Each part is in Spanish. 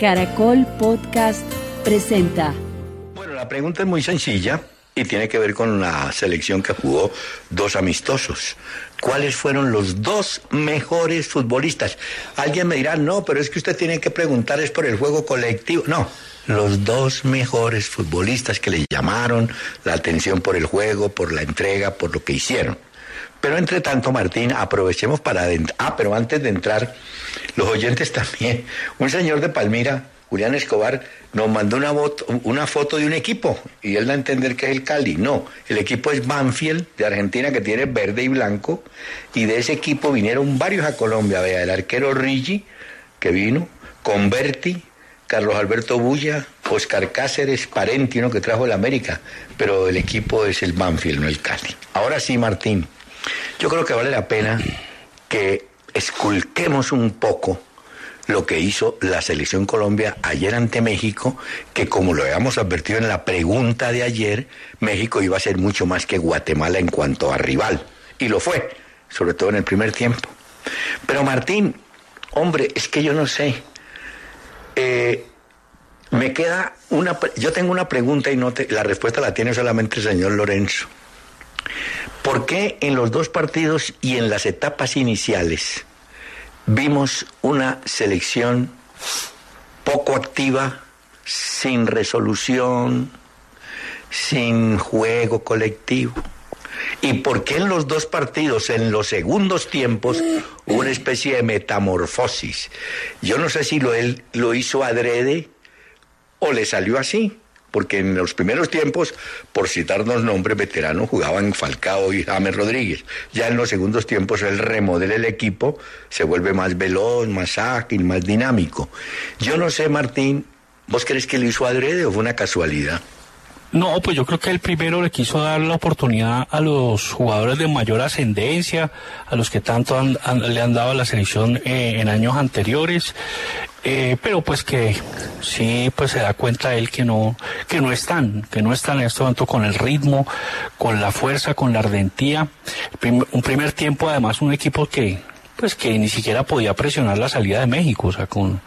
Caracol Podcast presenta. Bueno, la pregunta es muy sencilla y tiene que ver con la selección que jugó dos amistosos. ¿Cuáles fueron los dos mejores futbolistas? Alguien me dirá, no, pero es que usted tiene que preguntar es por el juego colectivo. No, los dos mejores futbolistas que le llamaron la atención por el juego, por la entrega, por lo que hicieron. Pero entre tanto, Martín, aprovechemos para... Ah, pero antes de entrar, los oyentes también. Un señor de Palmira, Julián Escobar, nos mandó una, foto de un equipo y él da a entender que es el Cali. No, el equipo es Banfield de Argentina que tiene verde y blanco y de ese equipo vinieron varios a Colombia. Vea, el arquero Rigi, que vino, Converti, Carlos Alberto Bulla, Oscar Cáceres, Parenti, uno que trajo el América, pero el equipo es el Banfield, no el Cali. Ahora sí, Martín. Yo creo que vale la pena que esculquemos un poco lo que hizo la selección Colombia ayer ante México, que como lo habíamos advertido en la pregunta de ayer, México iba a ser mucho más que Guatemala en cuanto a rival. Y lo fue, sobre todo en el primer tiempo. Pero Martín, hombre, es que yo no sé. Eh, me queda una... Yo tengo una pregunta y no la respuesta la tiene solamente el señor Lorenzo. ¿Por qué en los dos partidos y en las etapas iniciales vimos una selección poco activa, sin resolución, sin juego colectivo? ¿Y por qué en los dos partidos, en los segundos tiempos, hubo una especie de metamorfosis? Yo no sé si lo, él lo hizo adrede o le salió así porque en los primeros tiempos, por citarnos nombres veteranos, jugaban Falcao y James Rodríguez. Ya en los segundos tiempos él remodela el equipo, se vuelve más veloz, más ágil, más dinámico. Yo no sé, Martín, ¿vos crees que lo hizo adrede o fue una casualidad? No, pues yo creo que él primero le quiso dar la oportunidad a los jugadores de mayor ascendencia, a los que tanto le han dado a la selección eh, en años anteriores. Eh, pero pues que sí pues se da cuenta él que no que no están que no están en este momento con el ritmo con la fuerza con la ardentía un primer tiempo además un equipo que pues que ni siquiera podía presionar la salida de México, o sea, con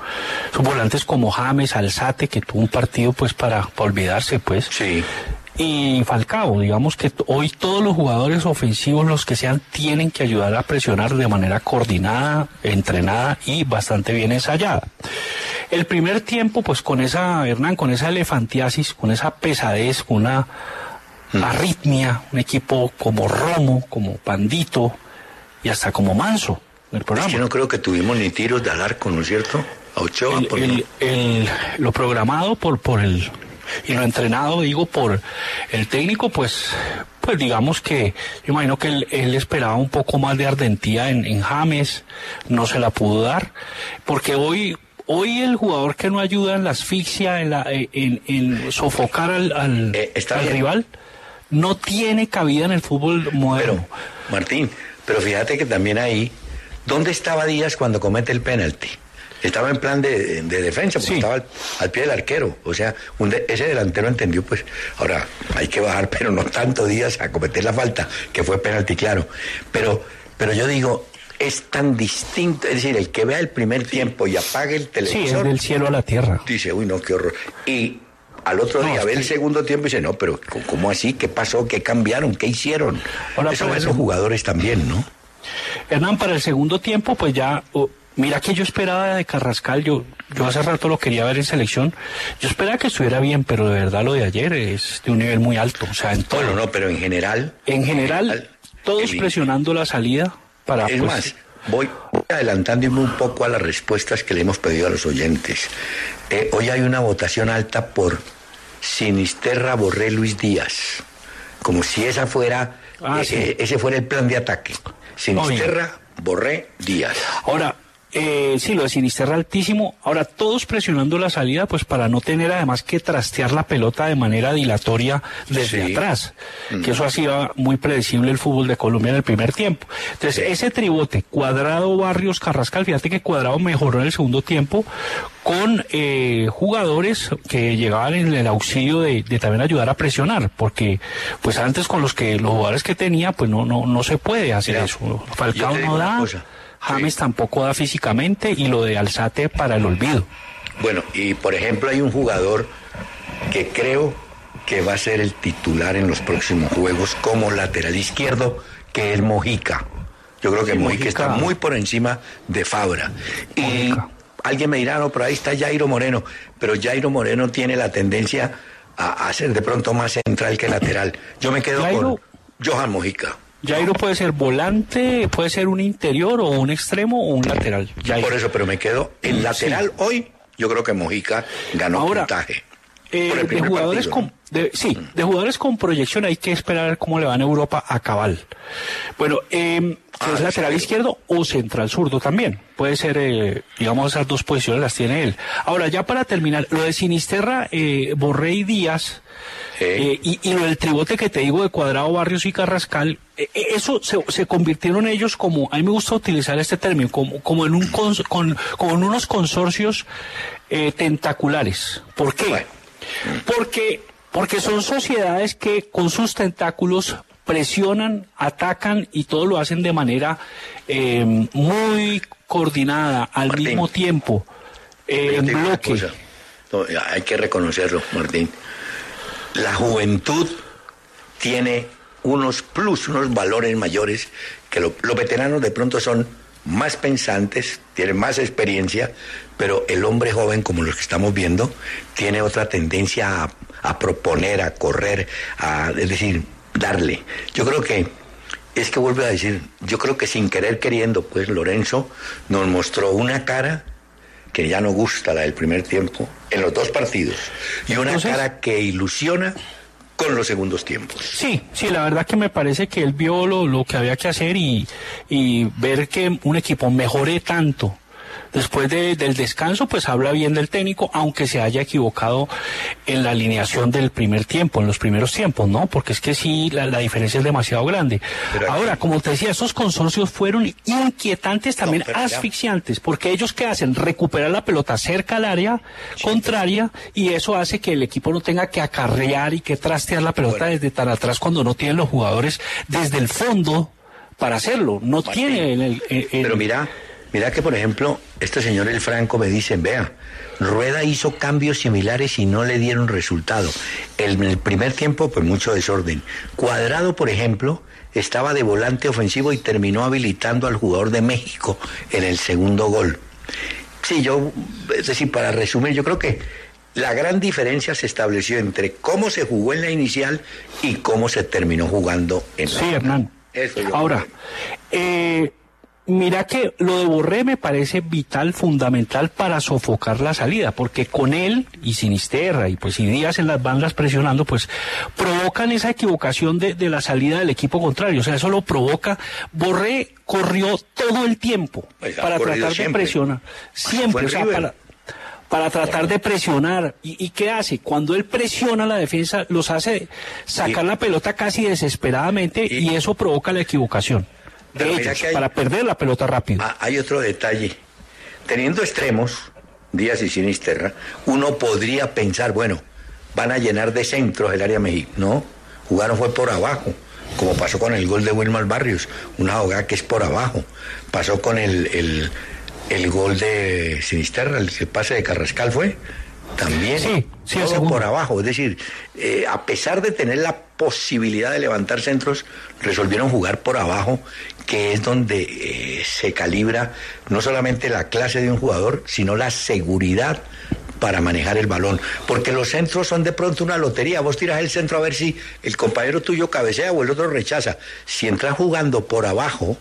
sus volantes como James, Alzate, que tuvo un partido pues para, para olvidarse, pues. Sí y Falcao. Digamos que hoy todos los jugadores ofensivos, los que sean, tienen que ayudar a presionar de manera coordinada, entrenada y bastante bien ensayada. El primer tiempo, pues con esa, Hernán, con esa elefantiasis, con esa pesadez, con una arritmia, un equipo como Romo, como Pandito y hasta como Manso. El programa. yo no creo que tuvimos ni tiros de arco, ¿no es cierto? A Ochoa, el, lo programado por, por el y lo entrenado, digo, por el técnico, pues, pues digamos que yo imagino que él, esperaba un poco más de ardentía en, James, no se la pudo dar, porque hoy, hoy el jugador que no ayuda en la asfixia, en, la, en, sofocar al, al, eh, rival, no tiene cabida en el fútbol moderno. Martín, pero fíjate que también ahí, ¿dónde estaba Díaz cuando comete el penalti? Estaba en plan de, defensa, porque estaba al, pie del arquero. O sea, ese delantero entendió, pues, ahora hay que bajar, pero no tanto días a cometer la falta, que fue penalti, claro. Pero, pero yo digo, es tan distinto, es decir, el que vea el primer tiempo y apague el televisor. Sí, es del cielo a la tierra. Dice, uy, no, qué horror. Y al otro día ve el segundo tiempo y dice, no, pero ¿cómo así? ¿Qué pasó? ¿Qué cambiaron? ¿Qué hicieron? Eso ven los jugadores también, ¿no? Hernán, para el segundo tiempo, pues ya Mira que yo esperaba de Carrascal, yo, yo hace rato lo quería ver en selección, yo esperaba que estuviera bien, pero de verdad lo de ayer es de un nivel muy alto, o sea, en todo. Bueno, no, pero en general... En general, todos el- presionando la salida para... Es pues, más, voy adelantándome un poco a las respuestas que le hemos pedido a los oyentes. Eh, hoy hay una votación alta por Sinisterra Borré Luis Díaz, como si esa fuera, Ah, eh, sí. eh, ese fuera el plan de ataque. Sinisterra Borré Díaz. Ahora, eh, sí, lo de Sinisterra altísimo. Ahora, todos presionando la salida, pues para no tener además que trastear la pelota de manera dilatoria desde Sí. atrás. Que eso hacía muy predecible el fútbol de Colombia en el primer tiempo. Entonces, ese tribote, Cuadrado, Barrios, Carrascal, fíjate que Cuadrado mejoró en el segundo tiempo con eh, jugadores que llegaban en el auxilio de, de también ayudar a presionar, porque pues antes con los que los jugadores que tenía, pues no, no, no se puede hacer Mira, eso. Falcao no da. cosa. James Sí. tampoco da físicamente y lo de Alzate para el olvido. Bueno, y por ejemplo hay un jugador que creo que va a ser el titular en los próximos juegos como lateral izquierdo, que es Mojica. Yo creo que Sí, Mojica, Mojica. está muy por encima de Fabra. Y alguien me dirá, no, pero ahí está Jairo Moreno. Pero Jairo Moreno tiene la tendencia a, a ser de pronto más central que lateral. Yo me quedo Jairo- con Johan Mojica. Jairo puede ser volante, puede ser un interior o un extremo o un lateral. Jairo. Por eso, pero me quedo en lateral hoy. Yo creo que Mojica ganó Ahora, puntaje. Eh, de jugadores partido, con de- sí, de jugadores con proyección hay que esperar cómo le va en Europa a Cabal. Bueno, eh, Ah, es lateral sí. izquierdo o central zurdo también. Puede ser, eh, digamos, esas dos posiciones las tiene él. Ahora, ya para terminar, lo de Sinisterra, eh, Borré y Díaz, eh, y, y lo del tribote que te digo de Cuadrado, Barrios y Carrascal, eso se, se convirtieron ellos como, a mí me gusta utilizar este término, como, como, en, un cons- con, como en unos consorcios eh, tentaculares. ¿Por qué? Bueno. Porque, porque son sociedades que con sus tentáculos presionan, atacan y todo lo hacen de manera eh, muy coordinada, al Martín. mismo tiempo, eh, en bloque. no, hay que reconocerlo, Martín. La juventud tiene unos plus, unos valores mayores que lo- los veteranos de pronto son más pensantes, tienen más experiencia, pero el hombre joven, como los que estamos viendo, tiene otra tendencia a, a proponer, a correr, a, es decir, darle. Yo creo que es que vuelvo a decir, yo creo que sin querer queriendo, pues Lorenzo nos mostró una cara que ya no gusta la del primer tiempo en los dos partidos y una Entonces- cara que ilusiona con los segundos tiempos. Sí, sí, la verdad que me parece que él vio lo, lo que había que hacer y, y ver que un equipo mejore tanto después de- del descanso, pues habla bien del técnico, aunque se haya equivocado en la alineación del primer tiempo, en los primeros tiempos, ¿no? Porque es que sí, la, la diferencia es demasiado grande. Pero aquí- Ahora, como te decía, esos consorcios fueron inquietantes, también asfixiantes, porque ellos que hacen recuperar la pelota cerca al área contraria y eso hace que el equipo no tenga que acarrear y que trastear la pelota Bueno. desde tan atrás cuando no tienen los jugadores desde el fondo para hacerlo. No Martín, tiene el, el- el- Pero mira, mira que por ejemplo, este señor El Franco me dice, vea, Rueda hizo cambios similares y no le dieron resultado. En el primer tiempo, pues mucho desorden. Cuadrado, por ejemplo, estaba de volante ofensivo y terminó habilitando al jugador de México en el segundo gol. Sí, yo, es decir, para resumir, yo creo que la gran diferencia se estableció entre cómo se jugó en la inicial y cómo se terminó jugando en la Sí, Hernán. Eso yo Ahora, eh, mira que lo de Borré me parece vital, fundamental para sofocar la salida, porque con él y Sinisterra y pues y Díaz en las bandas presionando, pues provocan esa equivocación de, de la salida del equipo contrario. O sea, eso lo provoca. Borré corrió todo el tiempo Oiga, para tratar de siempre. presionar. Siempre, o sea, para para tratar de presionar. ¿Y, y qué hace? Cuando él presiona a la defensa, los hace sacar Y- la pelota casi desesperadamente y, Y- eso provoca la equivocación de ellos hay- para perder la pelota rápido. Ah, hay otro detalle. Teniendo extremos, Díaz y Sinisterra, uno podría pensar, bueno, van a llenar de centros el área México. No, jugaron fue por abajo, como pasó con el gol de Wilmar Barrios, una jugada que es por abajo. Pasó con el, el, el gol de Sinisterra, el, el pase de Carrascal fue, también. Sí, sí, todo por abajo. Es decir, eh, a pesar de tener la posibilidad de levantar centros, resolvieron jugar por abajo, que es donde eh, se calibra no solamente la clase de un jugador, sino la seguridad para manejar el balón. Porque los centros son de pronto una lotería. Vos tiras el centro a ver si el compañero tuyo cabecea o el otro rechaza. Si entras jugando por abajo,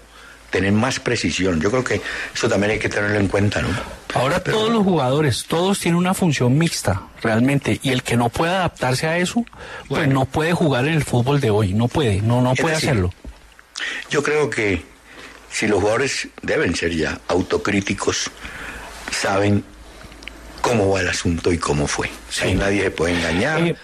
tenés más precisión. Yo creo que eso también hay que tenerlo en cuenta, ¿no? Ahora Pero- todos los jugadores, todos tienen una función mixta, realmente, y el que no puede adaptarse a eso, pues no puede jugar en el fútbol de hoy, no puede, no, no puede decir, hacerlo. Yo creo que si los jugadores deben ser ya autocríticos, saben cómo va el asunto y cómo fue. Sí. Ahí nadie se puede engañar. Eh,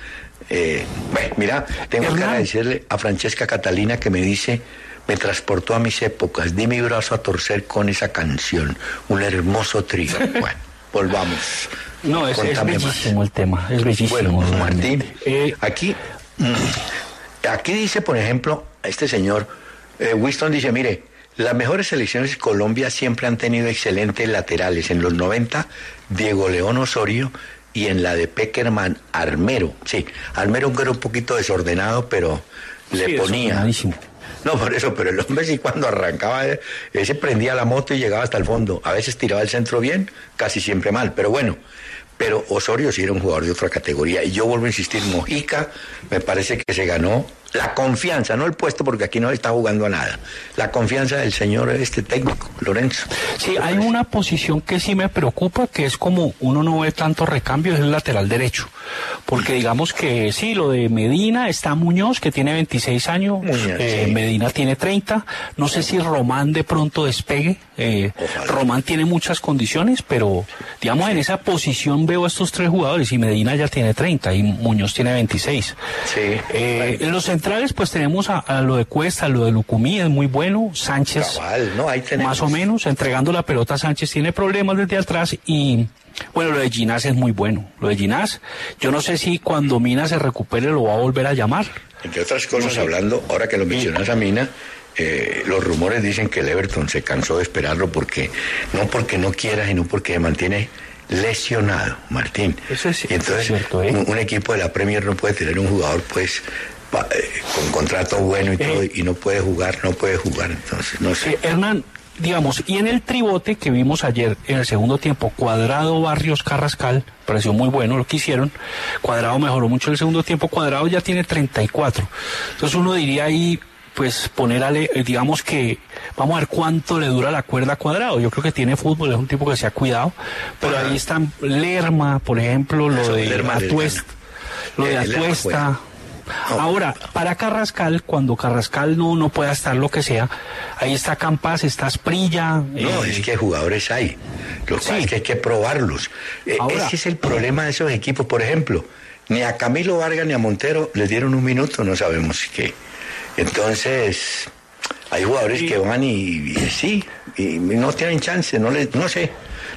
Eh, bueno, mira, tengo que agradecerle a Francesca Catalina que me dice, me transportó a mis épocas, di mi brazo a torcer con esa canción, un hermoso trío. Bueno, volvamos. No, es, es más. bellísimo el tema, es bellísimo. Bueno, Martín. Eh, aquí, mm, aquí dice, por ejemplo, este señor, eh, Winston dice, mire, las mejores selecciones de Colombia siempre han tenido excelentes laterales. En los 90, Diego León Osorio y en la de Peckerman, Armero. Sí, Armero que era un poquito desordenado, pero le sí, ponía. No, por eso, pero el hombre sí cuando arrancaba, eh, ese prendía la moto y llegaba hasta el fondo. A veces tiraba el centro bien, casi siempre mal, pero bueno. Pero Osorio sí era un jugador de otra categoría. Y yo vuelvo a insistir, Mojica me parece que se ganó la confianza, no el puesto porque aquí no está jugando a nada. La confianza del señor este técnico, Lorenzo. Sí, hay una posición que sí me preocupa, que es como uno no ve tanto recambio, es el lateral derecho. Porque digamos que sí, lo de Medina está Muñoz, que tiene 26 años, Muñoz, eh, sí. Medina tiene 30, no sé si Román de pronto despegue, eh. Román tiene muchas condiciones, pero digamos en esa posición veo a estos tres jugadores y Medina ya tiene 30 y Muñoz tiene 26. Sí. Eh, los centrales pues tenemos a, a lo de Cuesta, lo de Lucumí, es muy bueno, Sánchez Cabal, no, ahí tenemos. más o menos, entregando la pelota a Sánchez tiene problemas desde atrás y bueno, lo de Ginás es muy bueno. Lo de Ginás, yo no sé si cuando Mina se recupere lo va a volver a llamar. Entre otras cosas, hablando, ahora que lo mencionas a Mina, eh, los rumores dicen que el Everton se cansó de esperarlo porque, no porque no quiera, sino porque se mantiene lesionado, Martín. Eso es- y entonces, eso es cierto, ¿eh? un, un equipo de la Premier no puede tener un jugador, pues, con contrato bueno y todo, y no puede jugar, no puede jugar. Entonces, no sé. Eh, Hernán, digamos, y en el tribote que vimos ayer en el segundo tiempo, Cuadrado, Barrios, Carrascal, pareció muy bueno lo que hicieron. Cuadrado mejoró mucho en el segundo tiempo, Cuadrado ya tiene 34. Entonces uno diría ahí, pues poner a, Le- eh, digamos que, vamos a ver cuánto le dura la cuerda a Cuadrado. Yo creo que tiene fútbol, es un tipo que se ha cuidado, pero Ajá. ahí están Lerma, por ejemplo, lo Eso, de Lerma Atuesta, lo de Eh, Atuesta. Ahora, para Carrascal, cuando Carrascal no, no pueda estar lo que sea, ahí está Campas, está Sprilla. No, eh, es que jugadores hay. Lo que Sí. pasa es que hay que probarlos. Eh, Ahora- ese es el problema de esos equipos. Por ejemplo, ni a Camilo Vargas ni a Montero les dieron un minuto, no sabemos qué. Entonces, hay jugadores que van y, y sí, y no tienen chance, no les, no sé.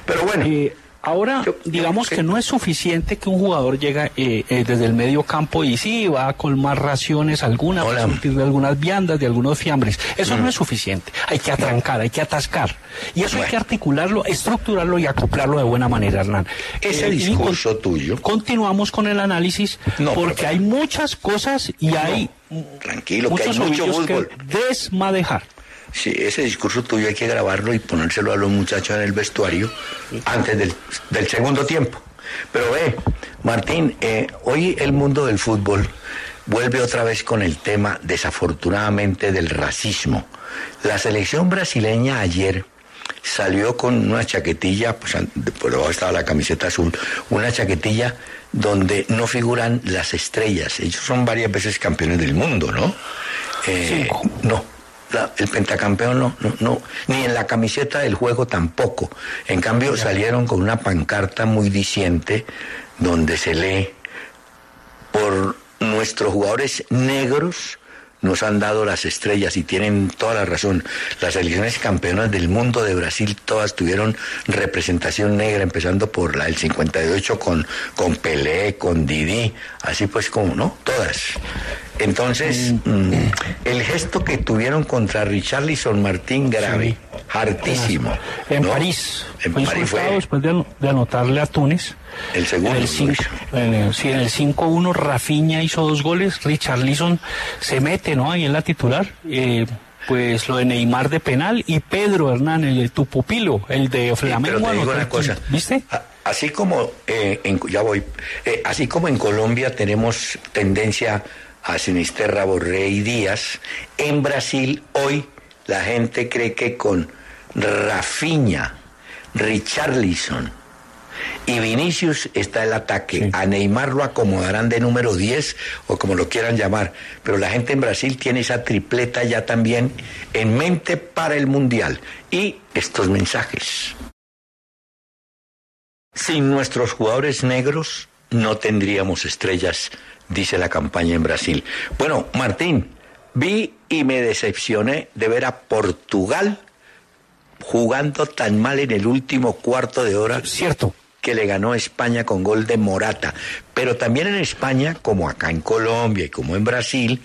Pero bueno, eh, ahora, Yo- digamos yo- que no es suficiente que un jugador llegue eh, eh, desde el medio campo y sí, va a colmar raciones algunas, va a Hola. Mm. surtir de algunas viandas, de algunos fiambres. Eso no es suficiente. Hay que atrancar, hay que atascar. Y eso hay que articularlo, estructurarlo y acoplarlo de buena manera, Hernán. ese Eh, discurso tuyo, Continuamos con el análisis No, porque pero- hay muchas cosas y hay tranquilo, que hay muchos mucho que desmadejar. Sí, ese discurso tuyo hay que grabarlo y ponérselo a los muchachos en el vestuario antes del, del segundo tiempo. Pero ve, Martín, eh, hoy el mundo del fútbol vuelve otra vez con el tema, desafortunadamente, del racismo. La selección brasileña ayer salió con una chaquetilla, pues por debajo estaba la camiseta azul, una chaquetilla donde no figuran las estrellas. Ellos son varias veces campeones del mundo, ¿no? Eh, no, la- el pentacampeón no, no, no, ni en la camiseta del juego tampoco. En cambio salieron con una pancarta muy diciente donde se lee por nuestros jugadores negros nos han dado las estrellas y tienen toda la razón. Las selecciones campeonas del mundo de Brasil todas tuvieron representación negra, empezando por la del 58 con, con Pelé, con Didi, así pues como, ¿no? Todas. Entonces, mm, el gesto que tuvieron contra Richarlison Martín grave, hartísimo. En ¿no? París. En fue París fue después de, de anotarle a Túnez. el segundo. En el, cinco- en el- sí, en el 5-1 Rafinha hizo dos goles, Richarlison se mete, ¿no? Ahí en la titular. Eh, pues lo de Neymar de penal y Pedro Hernán, el de tu pupilo, el de Sí, Flamengo. pero te digo una cosa. ¿Viste? Así como eh, en, ya voy, eh, así como en Colombia tenemos tendencia a Sinisterra, Borré y Díaz, en Brasil hoy la gente cree que con Rafinha, Richarlison y Vinicius está el ataque. Sí. A Neymar lo acomodarán de número 10 o como lo quieran llamar, pero la gente en Brasil tiene esa tripleta ya también en mente para el Mundial. Y estos mensajes. Sin nuestros jugadores negros no tendríamos estrellas, dice la campaña en Brasil. Bueno, Martín, vi y me decepcioné de ver a Portugal jugando tan mal en el último cuarto de hora Cierto. que le ganó a España con gol de Morata. Pero también en España, como acá en Colombia y como en Brasil,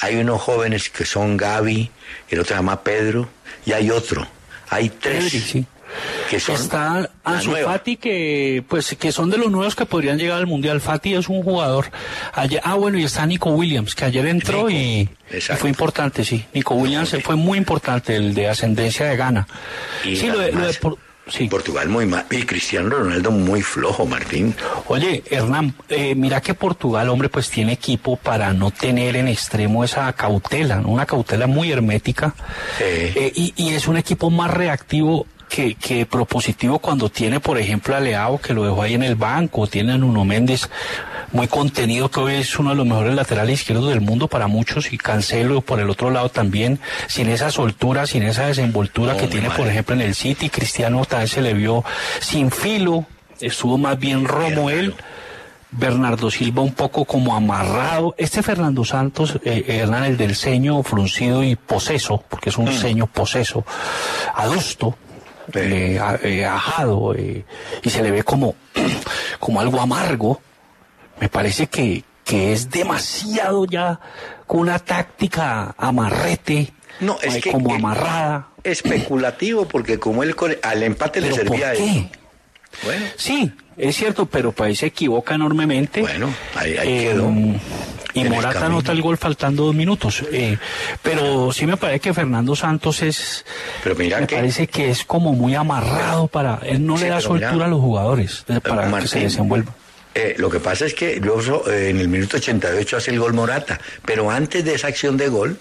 hay unos jóvenes que son Gaby, el otro se llama Pedro, y hay otro. Hay tres sí. Que son Está Ansu. Fati que pues que son de los nuevos que podrían llegar al mundial. Fati es un jugador. Ayer, ah bueno y está Nico Williams que ayer entró Nico, y, fue importante sí. Nico Williams fue muy importante el de ascendencia de Ghana. Y sí lo de, lo de además, por- sí. Portugal muy mal. Y Cristiano Ronaldo muy flojo, Martín. Oye, Hernán, eh, mira que Portugal, hombre, pues tiene equipo para no tener en extremo esa cautela, ¿no? una cautela muy hermética. Sí. Eh, y, y es un equipo más reactivo que, que propositivo cuando tiene, por ejemplo, a Leao, que lo dejó ahí en el banco, tiene a Nuno Méndez, muy contenido, que hoy es uno de los mejores laterales izquierdos del mundo para muchos, y Cancelo por el otro lado también, sin esa soltura, sin esa desenvoltura que tiene, por ejemplo, en el City. Cristiano también se le vio sin filo, estuvo más bien romo él. Bernardo Silva un poco como amarrado. Este Fernando Santos, eh, Hernán, el del ceño fruncido y poseso, porque es un ceño poseso, adusto. Eh, eh, ajado, eh, y se le ve como, como algo amargo. Me parece que, que es demasiado ya con una táctica amarrete, No, es que como amarrada. especulativo porque como él al empate le ¿Pero por servía a él. Bueno, Sí, es cierto, pero país se equivoca enormemente. Bueno, ahí- ahí Eh, quedó. Y Morata anota el gol faltando dos minutos. Eh, pero sí me parece que Fernando Santos es. Pero mira me que- parece que es como muy amarrado para. Él no Sí, le da mira, soltura a los jugadores eh, para que se Martín, desenvuelvan. eh, lo que pasa es que luego eh, en el minuto 88 hace el gol Morata, pero antes de esa acción de gol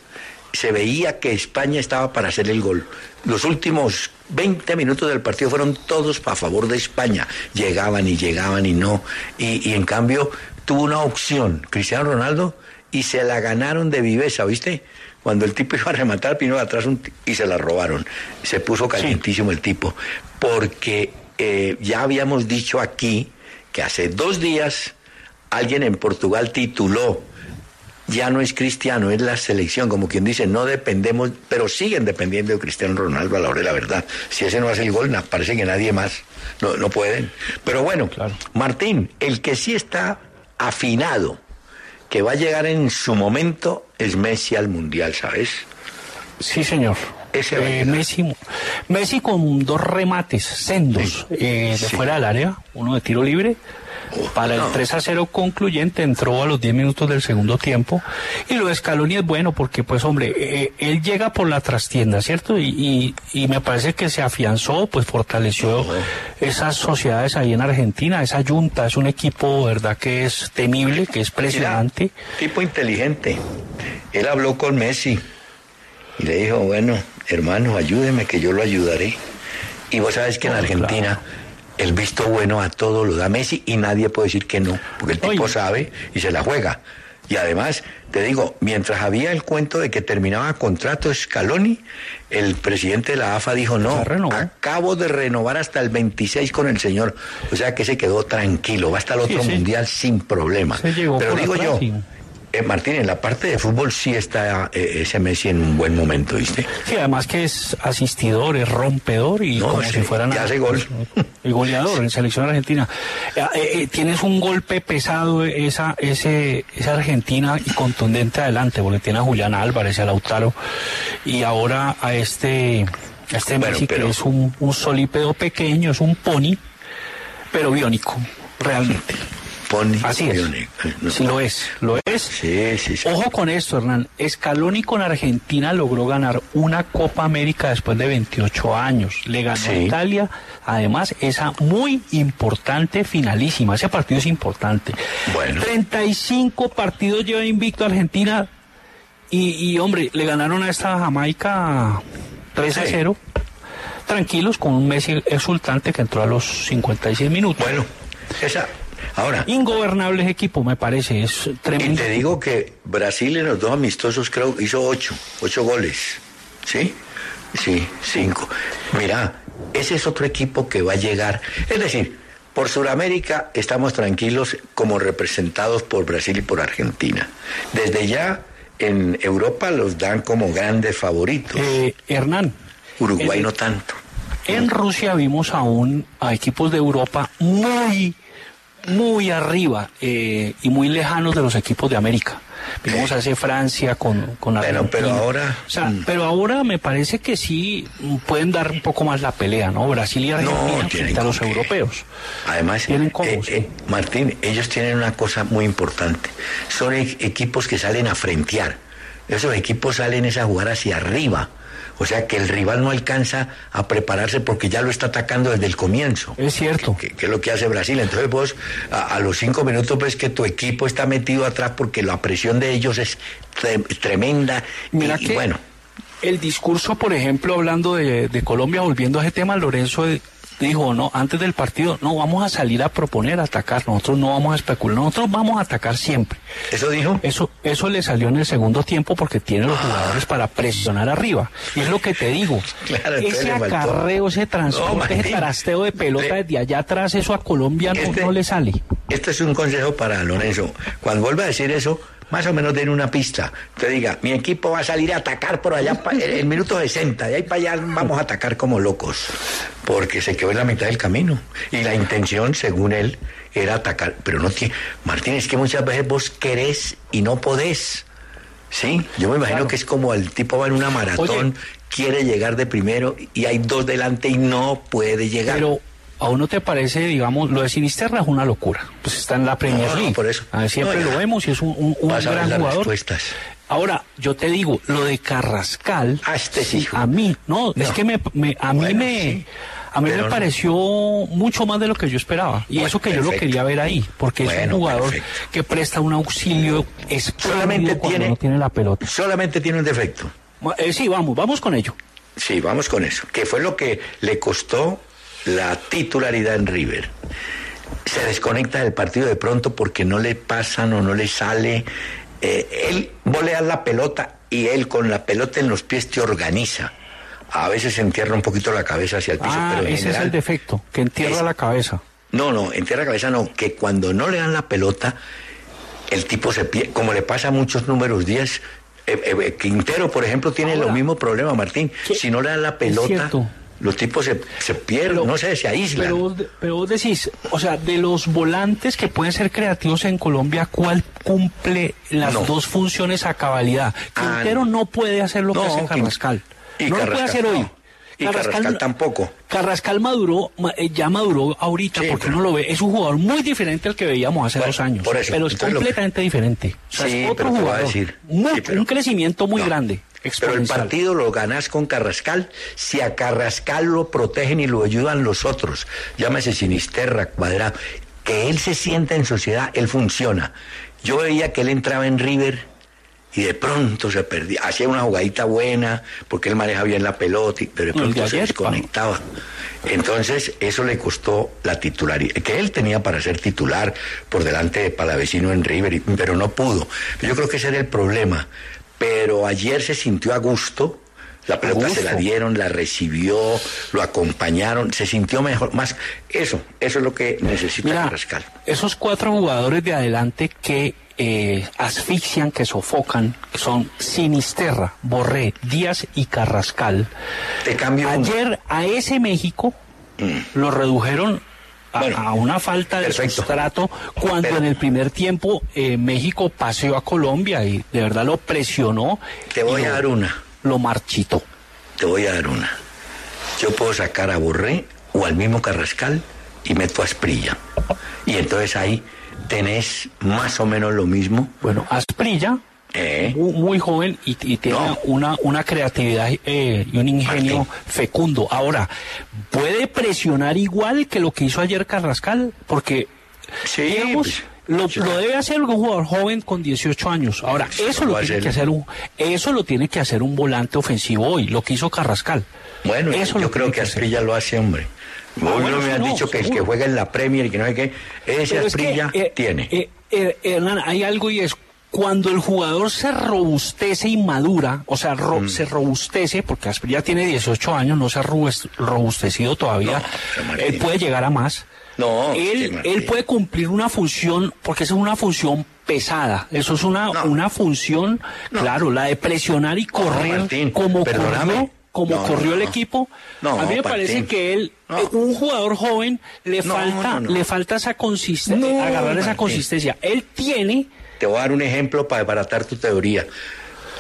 se veía que España estaba para hacer el gol. Los últimos 20 minutos del partido fueron todos a favor de España. Llegaban y llegaban y no. Y, y en cambio tuvo una opción, Cristiano Ronaldo, y se la ganaron de viveza, ¿viste? Cuando el tipo iba a rematar, vino atrás un y se la robaron. Se puso calientísimo el tipo. Porque eh, ya habíamos dicho aquí que hace dos días alguien en Portugal tituló ya no es cristiano, es la selección, como quien dice, no dependemos, pero siguen dependiendo de Cristiano Ronaldo a la hora de la verdad. Si ese no hace el gol, parece que nadie más, no, no pueden. Pero bueno, Claro. Martín, el que sí está afinado, que va a llegar en su momento, es Messi al Mundial, ¿sabes? Sí, señor. Ese Eh. Messi, Messi con dos remates sendos Sí. eh, de Sí. fuera del área, uno de tiro libre. Para el 3 a 0 concluyente entró a los 10 minutos del segundo tiempo. Y lo de Scaloni es bueno porque, pues, hombre, eh, él llega por la trastienda, ¿cierto? Y, y, y me parece que se afianzó, pues fortaleció esas sociedades ahí en Argentina. Esa junta es un equipo, ¿verdad?, que es temible, que es presionante. Tipo inteligente. Él habló con Messi y le dijo, bueno, hermano, ayúdeme que yo lo ayudaré. Y vos sabes que en Oh, Argentina el visto bueno a todo lo da Messi y nadie puede decir que no, porque el tipo Oye. sabe y se la juega. Y además, te digo, mientras había el cuento de que terminaba contrato Scaloni, el presidente de la AFA dijo, no, acabo de renovar hasta el 26 con el señor. O sea que se quedó tranquilo, va hasta el otro sí. mundial sin problema. Pero digo yo, eh, Martín, en la parte de fútbol sí está eh, ese Messi en un buen momento, ¿viste? Sí, además que es asistidor, es rompedor y No, como sí, si fuera nada, hace gol. Y goleador en selección argentina. Eh, eh, eh, tienes un golpe pesado esa, ese, esa Argentina y contundente adelante, porque tiene a Julián Álvarez, a Lautaro y ahora a este, a este Bueno, Messi pero- que es un, un solípedo pequeño, es un pony, pero biónico, realmente. Pony. Así es. Bionic. No. Sí lo es, lo es. Sí, sí, sí. Ojo con esto, Hernán. Scaloni con Argentina logró ganar una Copa América después de 28 años. Le ganó a. Italia, además, esa muy importante finalísima. Ese partido es importante. Bueno. 35 partidos lleva invicto Argentina y, y, hombre, le ganaron a esta Jamaica 3 a Sí. 0. Tranquilos, con un Messi exultante que entró a los 56 minutos. Bueno, esa. Ahora, Ingobernable ese equipo, me parece. Es y tremendo. te digo que Brasil en los dos amistosos creo hizo ocho, ocho goles. ¿Sí? Sí, cinco. Mira, ese es otro equipo que va a llegar. Es decir, por Sudamérica estamos tranquilos como representados por Brasil y por Argentina. Desde ya en Europa los dan como grandes favoritos. Eh, Hernán. Uruguay no tanto. En Rusia vimos aún a equipos de Europa muy, muy arriba eh, y muy lejanos de los equipos de América. Vimos a ese Francia con, con Argentina. pero ahora, O sea, mm. pero ahora me parece que sí pueden dar un poco más la pelea, ¿no? Brasil y Argentina tienen frente a los qué. europeos. Además, Tienen cómo, eh, eh, Martín, ellos tienen una cosa muy importante. Son e- equipos que salen a frentear. Esos equipos salen es a jugar hacia arriba. O sea que el rival no alcanza a prepararse porque ya lo está atacando desde el comienzo. Es cierto. Que, que es lo que hace Brasil. Entonces vos a, a los cinco minutos ves que tu equipo está metido atrás porque la presión de ellos es tre- tremenda. Mira y, que bueno, el discurso, por ejemplo, hablando de, de Colombia, volviendo a ese tema, Lorenzo dijo, no, antes del partido, no, vamos a salir a proponer, a atacar, nosotros no vamos a especular, nosotros vamos a atacar siempre. eso dijo. Eso, eso le salió en el segundo tiempo porque tiene los jugadores para presionar arriba. Y es lo que te digo. Claro, ese acarreo, ese No, transporte, ese trasteo de pelota desde allá atrás, eso a Colombia no, Este- no le sale. Este es un consejo para Lorenzo. Cuando vuelva a decir eso, más o menos den una pista. Te diga, mi equipo va a salir a atacar por allá en el minuto 60. De ahí para allá vamos a atacar como locos. Porque se quedó en la mitad del camino. Y la intención, según él, era atacar. Pero no tiene. Martín, es que muchas veces vos querés y no podés. Sí, yo me imagino Claro. que es como el tipo va en una maratón, Oye. quiere llegar de primero y hay dos delante y no puede llegar. Pero a uno te parece, digamos, lo de Sinisterra es una locura. Pues está en la Premier No, no, League. por eso. Ah, siempre No, lo vemos y es un, un- un Vas a ver gran las jugador. respuestas. Ahora, yo te digo, lo de Carrascal, Ah, este sí. a mí, no, es que me, me- a mí Bueno, me, sí. a mí Pero me no. pareció mucho más de lo que yo esperaba. Y Bueno, eso que yo lo quería ver ahí, porque es un jugador perfecto. que presta un auxilio Solamente cuando tiene- no tiene la pelota. Solamente tiene un defecto. Eh, sí, vamos, vamos con ello. Sí, vamos con eso. Que fue lo que le costó la titularidad en River. Se desconecta del partido de pronto porque no le pasan o no le sale. Eh, él volea la pelota y él con la pelota en los pies te organiza. A veces entierra un poquito la cabeza hacia el piso, Ah, pero en ese es el defecto, que entierra es- la cabeza. No, no, entierra la cabeza no, que cuando no le dan la pelota, el tipo se pierde, como le pasa a muchos números 10. eh, eh, Quintero, por ejemplo, tiene Ahora, lo mismo problema, Martín. ¿qué? Si no le dan la pelota, cierto. Los tipos se, se pierden, Pero- no sé, se aíslan. Pero vos, pero vos decís, o sea, de los volantes que pueden ser creativos en Colombia, ¿cuál cumple las No. dos funciones a cabalidad? Ah, Quintero no puede hacer lo que hace Carrascal. y no lo puede Carrascal hacer hoy. no. Y Carrascal tampoco. Carrascal maduró, ma- eh, ya maduró ahorita Sí, porque pero- uno lo ve. Es un jugador muy diferente al que veíamos hace Bueno, dos años. por eso, pero es lo completamente diferente. O sea, Sí, es otro jugador. decir. Muy- Sí, pero- un crecimiento muy No. grande. Pero el partido lo ganás con Carrascal si a Carrascal lo protegen y lo ayudan los otros. Llámese Sinisterra, Cuadrado. Que él se sienta en sociedad, él funciona. Yo veía que él entraba en River y de pronto se perdía. Hacía una jugadita buena porque él maneja bien la pelota, y- pero de pronto se desconectaba. Entonces, eso le costó la titularidad, que él tenía para ser titular por delante de Palavecino en River, y- pero no pudo. Yo creo que ese era el problema. Pero ayer se sintió a gusto, la pelota se la dieron, la recibió, lo acompañaron, se sintió mejor, más. Eso, eso es lo que necesita Mira, Carrascal. esos cuatro jugadores de adelante que eh, asfixian, que sofocan, que son Sinisterra, Borré, Díaz y Carrascal. Te cambio uno. Ayer a ese México Mm. lo redujeron Bueno, a una falta de perfecto. sustrato cuando Pero- en el primer tiempo eh, México paseó a Colombia y de verdad lo presionó. Te voy a lo- dar una. Lo marchitó. Te voy a dar una. Yo puedo sacar a Borré o al mismo Carrascal y meto a Esprilla. Y entonces ahí tenés más o menos lo mismo. Bueno, Asprilla, ¿eh? muy, muy joven y, y tiene No. una, una creatividad eh, y un ingenio Martín. fecundo. Ahora, ¿puede presionar igual que lo que hizo ayer Carrascal? Porque, Sí, digamos, pues, lo, debe hacer un jugador joven con 18 años. Ahora, Sí, eso lo tiene hacer. que hacer un, eso lo tiene que hacer un volante ofensivo hoy, lo que hizo Carrascal. Bueno, Eso yo creo que. Asprilla lo hace, hombre. Ah, bueno, no me han no, dicho que el que juega en la Premier y que no sé qué, ese Pero es que, Asprilla eh, tiene. eh, Hernán, hay algo y es cuando el jugador se robustece y madura, o sea, ro- Mm. se robustece, porque Asprilla tiene 18 años, no se ha robust- robustecido todavía, No, él puede llegar a más. No, él, él puede cumplir una función, porque esa es una función pesada, eso es una, No. una función, No. claro, la de presionar y correr Martín, como perdóname. corrió, como corrió el equipo. No, a mí me Martín. parece que él, eh, un jugador joven, le falta, le falta esa consistencia, agarrar esa consistencia. Él tiene, Te voy a dar un ejemplo para desbaratar tu teoría.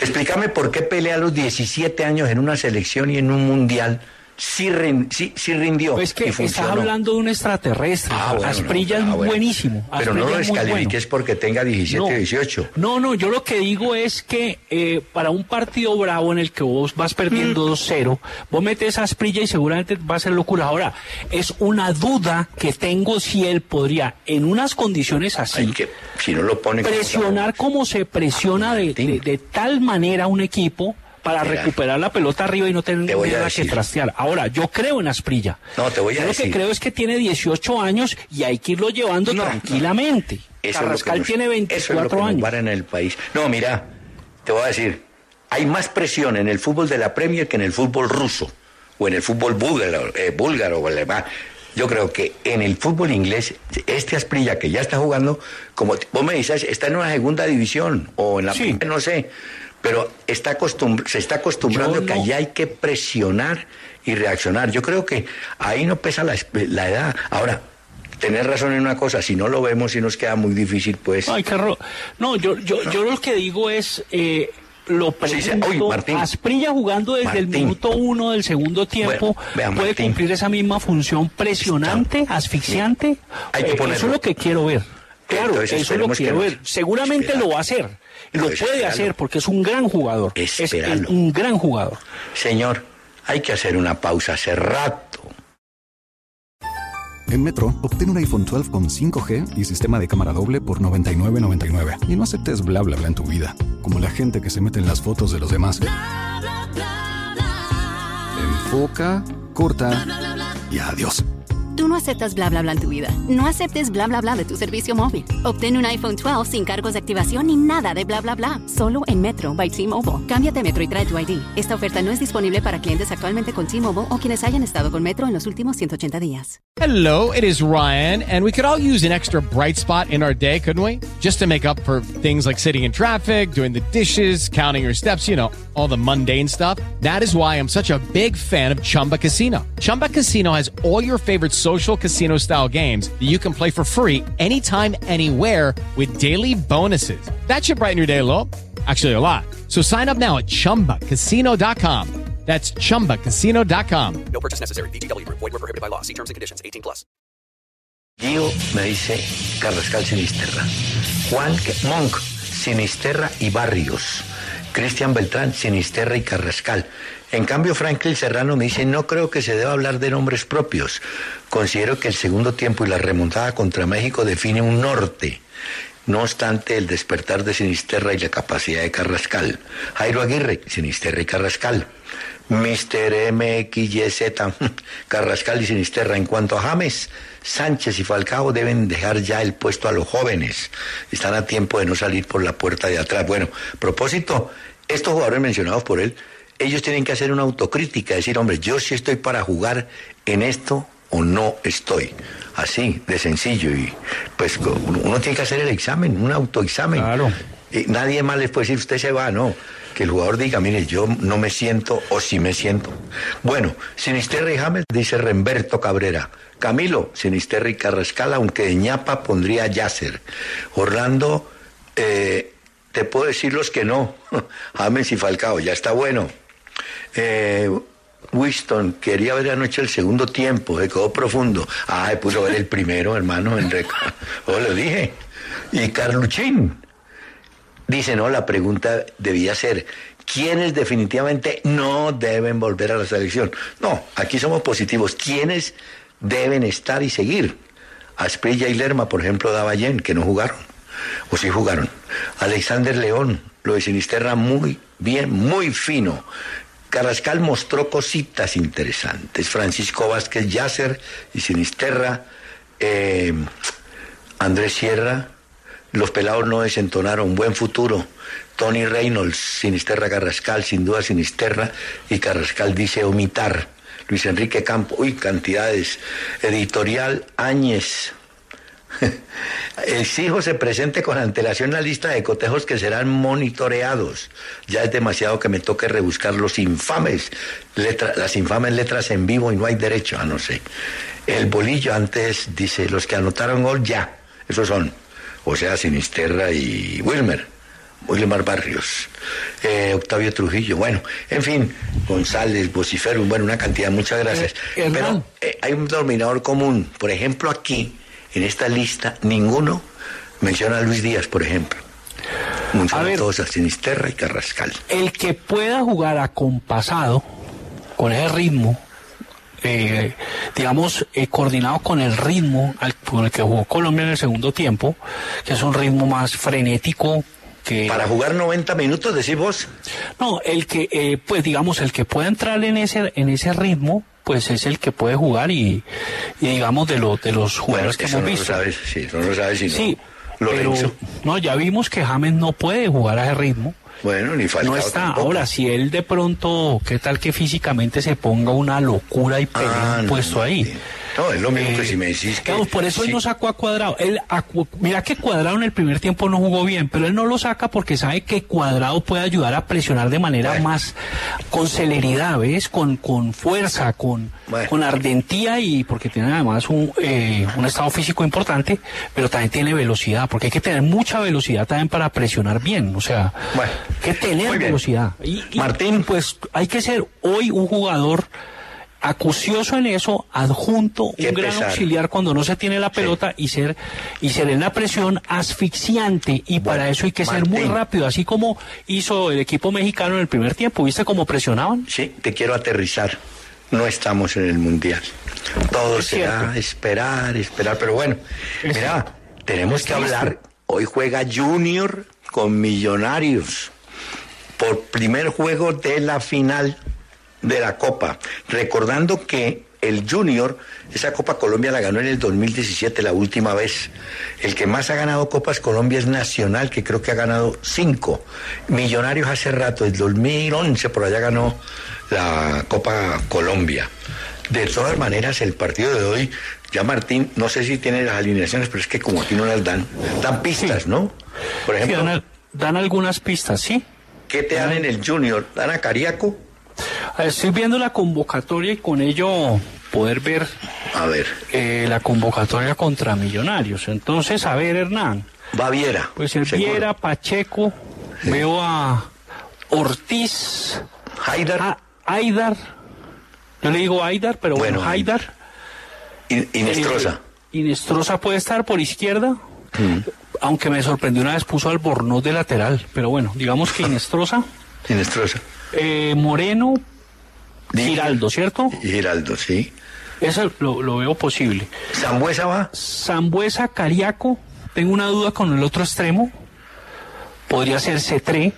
Explícame por qué pelea a los 17 años en una selección y en un mundial sí, rin- sí- sí rindió pues que estás hablando de un extraterrestre. Ah, bueno, Asprilla no, es ah, bueno. buenísimo. Pero no lo es bueno. descalifiques porque tenga 17 18. No, no, yo lo que digo es que eh, para un partido bravo en el que vos vas perdiendo Mm. 2-0, vos metes a Asprilla y seguramente va a ser locura. Ahora, es una duda que tengo si él podría, en unas condiciones así, que, si no lo pone presionar como se presiona de- de tal manera un equipo para Mira, recuperar la pelota arriba y no te tener a nada que trastear. Ahora, yo creo en Asprilla. No, te voy a Yo lo decir. que creo es que tiene 18 años y hay que irlo llevando No, tranquilamente. Eso es lo que Carrascal nos- tiene eso es lo que 24 nos años. para en el país. No, mira, te voy a decir, hay más presión en el fútbol de la Premier que en el fútbol ruso o en el fútbol búlgaro, eh, búlgaro o alemán. Yo creo que en el fútbol inglés, este Asprilla que ya está jugando, como vos me dices, está en una segunda división o en la Sí. primera, no sé, pero está acostum- se está acostumbrando que allá hay que presionar y reaccionar. Yo creo que ahí no pesa la, edad. Ahora, tener razón en una cosa, si no lo vemos y nos queda muy difícil, pues... Ay, ro- No, yo, yo, yo lo que digo es, eh, lo Sí, sí. pregunto, Oye, Martín. Asprilla jugando desde el minuto uno del segundo tiempo, Bueno, vea, puede Martín. cumplir esa misma función presionante, Está- asfixiante. Hay que Eh. Eso es lo que quiero ver. Claro, Entonces, eso lo esperemos que quiero ver. Seguramente lo va a hacer. Y lo puede hacer porque es un gran jugador. Es Espéralo. un gran jugador. Señor, hay que hacer una pausa hace rato. En Metro, obtén un iPhone 12 con 5G y sistema de cámara doble por $99.99. Y no aceptes bla bla bla en tu vida, como la gente que se mete en las fotos de los demás. Enfoca, corta y adiós. Tú no aceptas bla bla bla en tu vida. No aceptes bla bla bla de tu servicio móvil. Obtén un iPhone 12 sin cargos de activación ni nada de bla bla bla. Solo en Metro by T-Mobile. Cámbiate a Metro y trae tu ID. Esta oferta no es disponible para clientes actualmente con T-Mobile o quienes hayan estado con Metro en los últimos 180 días. Hello, it is Ryan, and we could all use an extra bright spot in our day, couldn't we? Just to make up for things like sitting in traffic, doing the dishes, counting your steps, you know, all the mundane stuff. That is why I'm such a big fan of Chumba Casino. Chumba Casino has all your favorite social casino style games that you can play for free anytime, anywhere with daily bonuses. That should brighten your day a little. Actually, a lot. So sign up now at chumbacasino.com. That's chumbacasino.com. No purchase necessary. VGW Group. Void were prohibited by law. See terms and conditions. 18 plus. Gio me dice Carrascal Sinisterra. Juan Monk, Sinisterra y Barrios. Cristian Beltrán, Sinisterra y Carrascal. En cambio, Franklin Serrano me dice, no creo que se deba hablar de nombres propios. Considero que el segundo tiempo y la remontada contra México define un norte. No obstante, el despertar de Sinisterra y la capacidad de Carrascal. Jairo Aguirre, Sinisterra y Carrascal. Mr. MXYZ, Carrascal y Sinisterra. En cuanto a James, Sánchez y Falcao deben dejar ya el puesto a los jóvenes. Están a tiempo de no salir por la puerta de atrás. Bueno, propósito, estos jugadores mencionados por él, ellos tienen que hacer una autocrítica, decir, hombre, yo sí estoy para jugar en esto o no estoy. Así, de sencillo. Y pues uno tiene que hacer el examen, un autoexamen. Claro. Y nadie más les puede decir, usted se va, no. Que el jugador diga, mire, yo no me siento o sí me siento. Bueno, Sinisterra y James, dice Remberto Cabrera. Camilo, Sinisterra y Carrascal, aunque de ñapa pondría Yasser. Orlando, eh, te puedo decir los que no. James y Falcao, ya está bueno. Eh, Winston, quería ver anoche el segundo tiempo, se quedó profundo. Ah, puso ver el primero, hermano, en récord. Oh, lo dije. Y Carluchín, dice, no, la pregunta debía ser, ¿quiénes definitivamente no deben volver a la selección? No, aquí somos positivos. ¿Quiénes deben estar y seguir? Asprilla y Lerma, por ejemplo, Davayen, que no jugaron. O sí jugaron. Alexander León, lo de Sinisterra muy bien, muy fino. Carrascal mostró cositas interesantes. Francisco Vázquez Yasser y Sinisterra, eh, Andrés Sierra, los pelados no desentonaron. Buen futuro. Tony Reynolds, Sinisterra Carrascal, sin duda Sinisterra, y Carrascal dice omitar. Luis Enrique Campo, uy, cantidades. Editorial Áñez. Exijo se presente con antelación la lista de cotejos que serán monitoreados. Ya es demasiado que me toque rebuscar los infames, las infames letras en vivo y no hay derecho, a no sé. El bolillo antes dice, los que anotaron gol ya, esos son, o sea, Sinisterra y Wilmer. Wilmar Barrios, eh, Octavio Trujillo, bueno, en fin, González, Vociferum, bueno, una cantidad, muchas gracias. Eh, Pero eh, hay un denominador común, por ejemplo, aquí, en esta lista, ninguno menciona a Luis Díaz, por ejemplo. Menciona A ver. todos a Sinisterra y Carrascal. El que pueda jugar acompasado, con ese ritmo, eh, digamos, eh, coordinado con el ritmo al, con el que jugó Colombia en el segundo tiempo, que es un ritmo más frenético, que... Para jugar 90 minutos, decís vos. No, el que, eh, pues digamos, el que pueda entrar en ese, en ese ritmo, pues es el que puede jugar y, y digamos, de, lo, de los Bueno, jugadores que hemos no lo visto. sabes, sí, no lo sabes sino Sí, Lorenzo. pero no, ya vimos que James no puede jugar a ese ritmo. Bueno, ni Falcao no está. tampoco. Ahora, si él de pronto, ¿qué tal que físicamente se ponga una locura y pegue Ah, un puesto no, ahí? No, es lo mismo Eh, que si me decís que... digamos, por eso sí. él no sacó a Cuadrado. Él, a mira que Cuadrado en el primer tiempo no jugó bien, pero él no lo saca porque sabe que Cuadrado puede ayudar a presionar de manera Bueno. más con celeridad, ¿ves? Con, con fuerza, con, Bueno. con ardentía y porque tiene además un, eh, un estado físico importante, pero también tiene velocidad, porque hay que tener mucha velocidad también para presionar bien, o sea, Bueno. hay que tener velocidad. Y, y, Martín. pues hay que ser hoy un jugador acucioso en eso, adjunto, Qué un gran pesar. auxiliar cuando no se tiene la pelota y ser y ser en la presión asfixiante y para eso hay que ser muy rápido, así como hizo el equipo mexicano en el primer tiempo, ¿viste cómo presionaban? Sí, te quiero aterrizar. No estamos en el Mundial. Todo Es será cierto. esperar, esperar. Pero bueno, Es- mira, tenemos que hablar. Hoy juega Junior con Millonarios por primer juego de la final de la Copa. Recordando que el Junior, esa Copa Colombia la ganó en el 2017, la última vez. El que más ha ganado Copas Colombia es Nacional, que creo que ha ganado cinco. Millonarios hace rato, el 2011 por allá ganó la Copa Colombia. De todas maneras, el partido de hoy, ya Martín, no sé si tiene las alineaciones, pero es que como aquí no las dan, dan pistas, ¿no? Por Sí, ejemplo, dan, dan algunas pistas, ¿sí? ¿qué te dan en el Junior? ¿Dan a Cariaco? Estoy viendo la convocatoria y con ello poder ver A ver, eh, la convocatoria contra Millonarios. Entonces, a ver, Hernán. Baviera. Pues el seguro. Viera, Pacheco, veo a Ortiz, Haidar a Aidar, yo le digo Aidar, pero bueno, Bueno, Aidar. y, y Nestroza. Eh, Inestrosa puede estar por izquierda, Mm. aunque me sorprendió una vez puso al Bornoz de lateral, pero bueno, digamos que Inestrosa, Y Nestroza. Eh, Moreno, Giraldo, ¿cierto? Giraldo, sí. Eso lo, lo veo posible. Zambuesa va. Zambuesa, Cariaco, tengo una duda con el otro extremo, podría ser C3,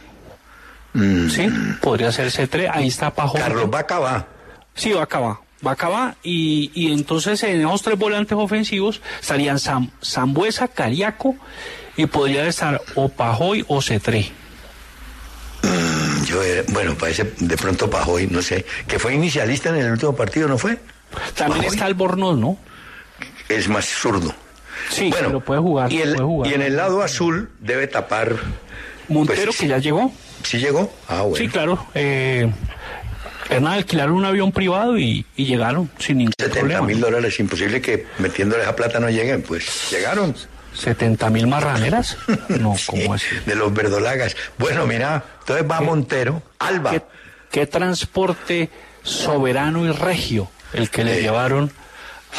Mm. ¿sí? Podría ser C3, ahí está Pajo. Carlos Vaca va. Sí, va a acabar. Va a acabar y, y entonces en esos tres volantes ofensivos estarían Sam, Zambuesa, Cariaco y podría estar o Pajoy o Cetré. Yo, eh, bueno, parece de pronto Pajoy, no sé, que fue inicialista en el último partido, ¿no fue? También Hoy está Albornoz, ¿no? Es más zurdo. Sí, bueno, puede jugar. Y, el- puede jugar. y en el lado azul debe tapar. Montero, pues, que ya llegó. ¿Sí llegó? Ah, bueno. Sí, claro. Eh, Hernán alquilaron un avión privado y, y llegaron sin ningún 70 problema. mil dólares, imposible que metiéndole esa plata no lleguen. Pues llegaron. 70 mil marraneras. No, ¿cómo así? De los verdolagas. Bueno, mira, entonces va Montero, Alba. ¿Qué, qué transporte soberano y regio el que le Eh. llevaron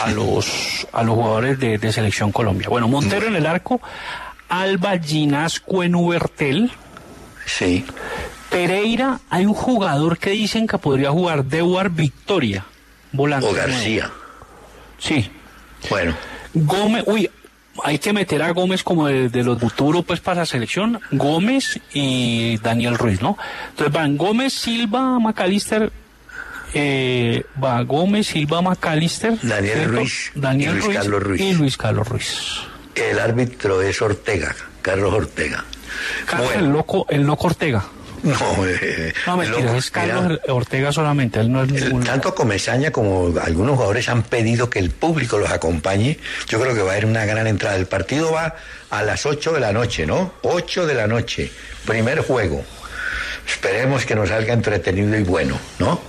a los a los jugadores de, de selección Colombia. Bueno, Montero en el arco, Alba Ginasco en Ubertel, Sí. Pereira, hay un jugador que dicen que podría jugar Dewar Victoria, volante. O. García. Sí. Bueno, Gómez, uy, hay que meter a Gómez como de, de los futuros pues para la selección, Gómez y Daniel Ruiz, ¿no? Entonces van Gómez, Silva, McAllister, eh, va Gómez, Silva, McAllister, Daniel ¿cierto? Ruiz Daniel y Luis Carlos Ruiz. y Luis Carlos Ruiz. el árbitro es Ortega, Carlos Ortega. Carlos, el Bueno, loco, el loco Ortega. No, eh, No, mentira, es Carlos Ortega solamente, él no es ningún tanto Comesaña como algunos jugadores han pedido que el público los acompañe. Yo creo que va a haber una gran entrada. El partido va a las 8 de la noche, ¿no? 8 de la noche, primer juego. Esperemos que nos salga entretenido y bueno, ¿no?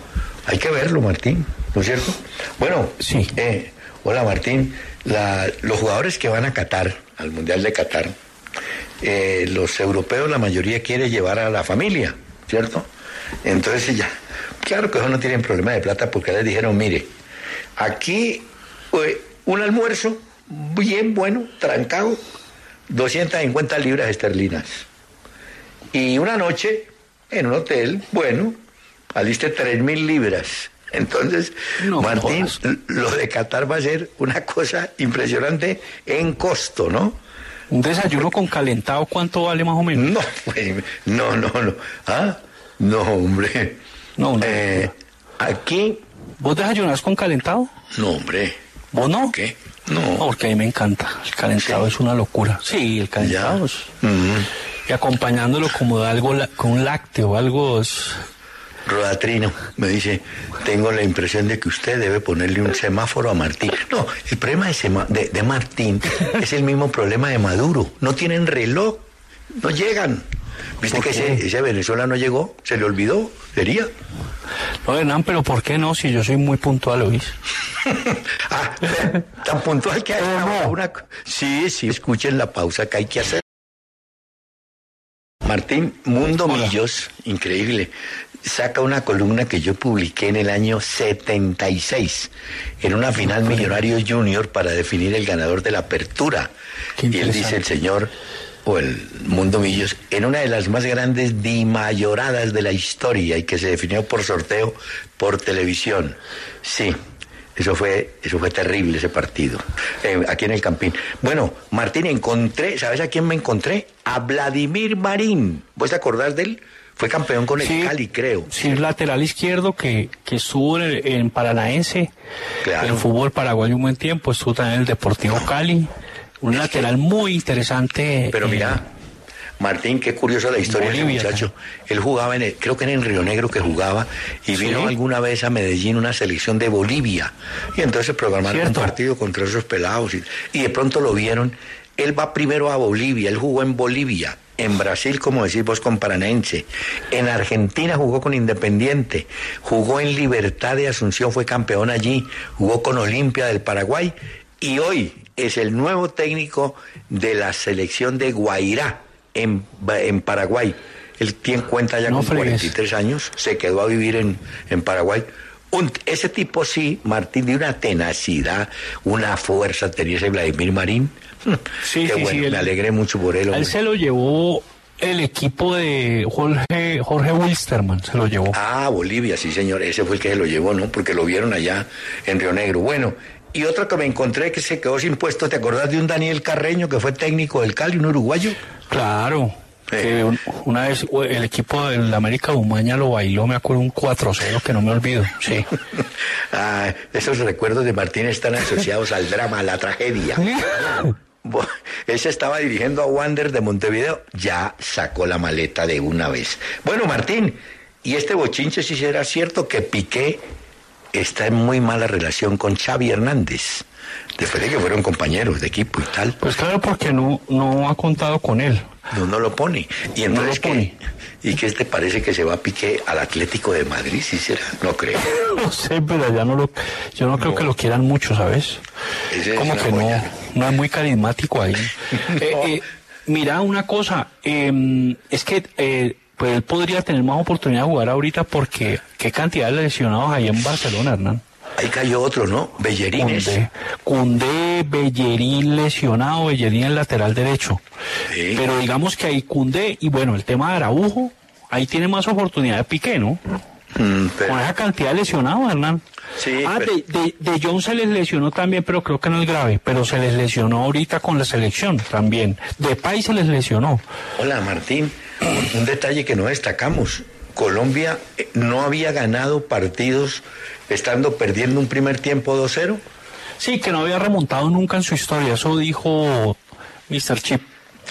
Hay que verlo, Martín, ¿no es cierto? Bueno, Sí. eh, hola Martín, La- los jugadores que van a Qatar, al Mundial de Qatar, eh, los europeos la mayoría quiere llevar a la familia, ¿cierto? Entonces ya, claro que ellos no tienen problema de plata porque les dijeron, mire, aquí eh, un almuerzo bien bueno, trancado, 250 libras esterlinas. Y una noche en un hotel, bueno, aliste 3 mil libras. Entonces, No Martín, lo de Qatar va a ser una cosa impresionante en costo, ¿no? Un desayuno con calentado, ¿cuánto vale más o menos? No, pues, no, no, no. ¿Ah? No, hombre. No, no. Eh, aquí, ¿Vos desayunás con calentado? no, hombre. ¿Vos no? ¿Qué? No, No. porque a mí me encanta. El calentado es una locura. Sí, el Ya. calentado. es- Mm. Y acompañándolo como de algo con un lácteo, algo. es- Rodatrino me dice, tengo la impresión de que usted debe ponerle un semáforo a Martín. No, el problema de, sema- de- de Martín es el mismo problema de Maduro. No tienen reloj, no llegan. ¿Viste ¿Por que ese, ese Venezuela no llegó? ¿Se le olvidó? ¿Sería? No, Hernán, pero ¿por qué no? Si yo soy muy puntual, ¿oís? ah, tan puntual que hay una, una- Sí, sí, escuchen la pausa que hay que hacer. Martín Mundo Millos, increíble, saca una columna que yo publiqué en el año 76, en una final Millonario Junior para definir el ganador de la apertura. Y él dice el señor, o el Mundo Millos, en una de las más grandes dimayoradas de la historia y que se definió por sorteo por televisión. Sí. Eso fue, eso fue terrible ese partido, eh, aquí en el Campín. Bueno, Martín, encontré, ¿sabes a quién me encontré? A Vladimir Marín. ¿Vos te acordás de él? Fue campeón con el Sí. Cali, creo. Sí, el lateral izquierdo que, que estuvo en, el- en Paranaense, Claro. en fútbol paraguayo un buen tiempo, estuvo también en el Deportivo Cali. Un lateral muy interesante. Pero eh, mira, Martín, qué curiosa la historia de ese Bolivia, muchacho. Él jugaba en, el- creo que era en Río Negro que jugaba, y Sí. vino alguna vez a Medellín una selección de Bolivia. Y entonces programaron Cierto. un partido contra esos pelados, y, y de pronto lo vieron. Él va primero a Bolivia, él jugó en Bolivia. En Brasil, como decís vos, con Paranense. En Argentina jugó con Independiente. Jugó en Libertad de Asunción, fue campeón allí. Jugó con Olimpia del Paraguay. Y hoy es el nuevo técnico de la selección de Guairá en, en Paraguay. Él tiene cuenta ya No con fregues. 43 años, se quedó a vivir en, en Paraguay. Un- ese tipo sí, Martín, de una tenacidad, una fuerza tenía ese Vladimir Marín. Sí, Qué sí, bueno, sí, me alegré mucho por él. Él se lo llevó el equipo de Jorge, Jorge Wilstermann, se lo llevó. Ah, Bolivia, sí, señor. Ese fue el que se lo llevó, ¿no? Porque lo vieron allá en Río Negro. Bueno, y otro que me encontré que se quedó sin puesto, ¿te acordás de un Daniel Carreño que fue técnico del Cali, un uruguayo? Claro. Eh. que una vez el equipo del América Umaña lo bailó, me acuerdo, un 4-0 que no me olvido. Sí. Ah, esos recuerdos de Martín están asociados al drama, a la tragedia. Él se estaba dirigiendo a Wander de Montevideo, ya sacó la maleta de una vez. Bueno, Martín, ¿y este bochinche si será cierto que Piqué está en muy mala relación con Xavi Hernández, después de que fueron compañeros de equipo y tal. Pues claro, porque no, no ha contado con él. No, no lo pone. Y entonces, pone. ¿qué? ¿Y qué te parece que se va a pique al Atlético de Madrid? ¿Sí será? No creo. No sé, pero ya no lo, yo no creo que lo quieran mucho, ¿sabes? Ese es Como que no, joya. no es muy carismático ahí. Eh, eh, mira una cosa, eh, es que eh, pues él podría tener más oportunidad de jugar ahorita porque qué cantidad de lesionados hay en Barcelona, Hernán. Ahí cayó otro, ¿no? Bellerines. Cundé, Cundé, Bellerín lesionado, Bellerín el lateral derecho. Sí. Pero digamos que hay Cundé y bueno, el tema de Araujo, ahí tiene más oportunidad de Piqué, ¿no? Mm, pero- Con esa cantidad de lesionados, Hernán. Sí, ah, pero- de, de, de Jong se les lesionó también, pero creo que no es grave. Pero se les lesionó ahorita con la selección también. De Pay se les lesionó. Hola Martín, un, detalle que no destacamos. Colombia eh, no había ganado partidos estando perdiendo un primer tiempo 2-0. Sí, que no había remontado nunca en su historia. Eso dijo Mr. Chip.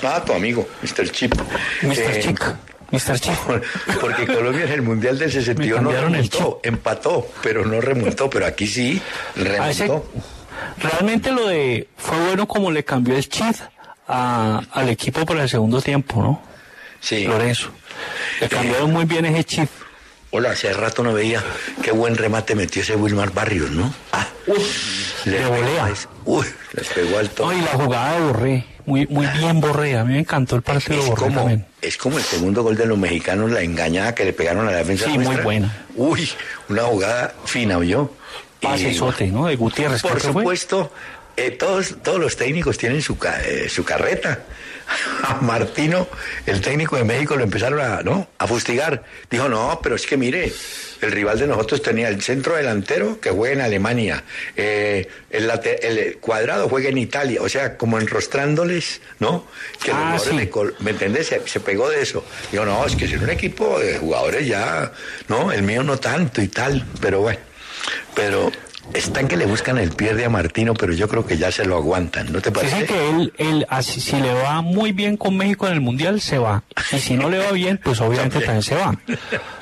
Ah, tu amigo, Mr. Chip. Mr. Eh, Chick. Mr. Chip. Porque Colombia en el Mundial del 61 no cambiaron el remontó, empató, pero no remontó, pero aquí sí ese- remontó. realmente lo de fue bueno como le cambió el chip a- al equipo para el segundo tiempo, ¿no? Sí. Lorenzo. Le cambiaron muy bien ese chip. Hola, hace rato no veía qué buen remate metió ese Wilmar Barrios, ¿no? Ah, de pegó volea. Uy, les pegó al toque. No, y la jugada de Borré, muy, muy bien Borré. A mí me encantó el partido de Borré como, también. Es como el segundo gol de los mexicanos, la engañada que le pegaron a la defensa. Sí, muy buena. Uy, una jugada fina, ¿oyó? Y- Pasesote, ¿no? De Gutiérrez. Por supuesto, eh, todos, todos los técnicos tienen su, eh, su carreta. A Martino, el técnico de México, lo empezaron a, ¿no? a fustigar. Dijo, no, pero es que mire, el rival de nosotros tenía el centro delantero que juega en Alemania, eh, el, cuadrado juega en Italia, o sea, como enrostrándoles, ¿no? Que los Ah, jugadores sí. ¿Me entendés? Se, se pegó de eso. Digo, no, es que es un equipo de jugadores ya, ¿no? El mío no tanto y tal, pero bueno. Pero están que le buscan el pierde a Martino, pero yo creo que ya se lo aguantan, ¿no te parece? Dicen que él, él así, si le va muy bien con México en el Mundial, se va. Y si no le va bien, pues obviamente también se va.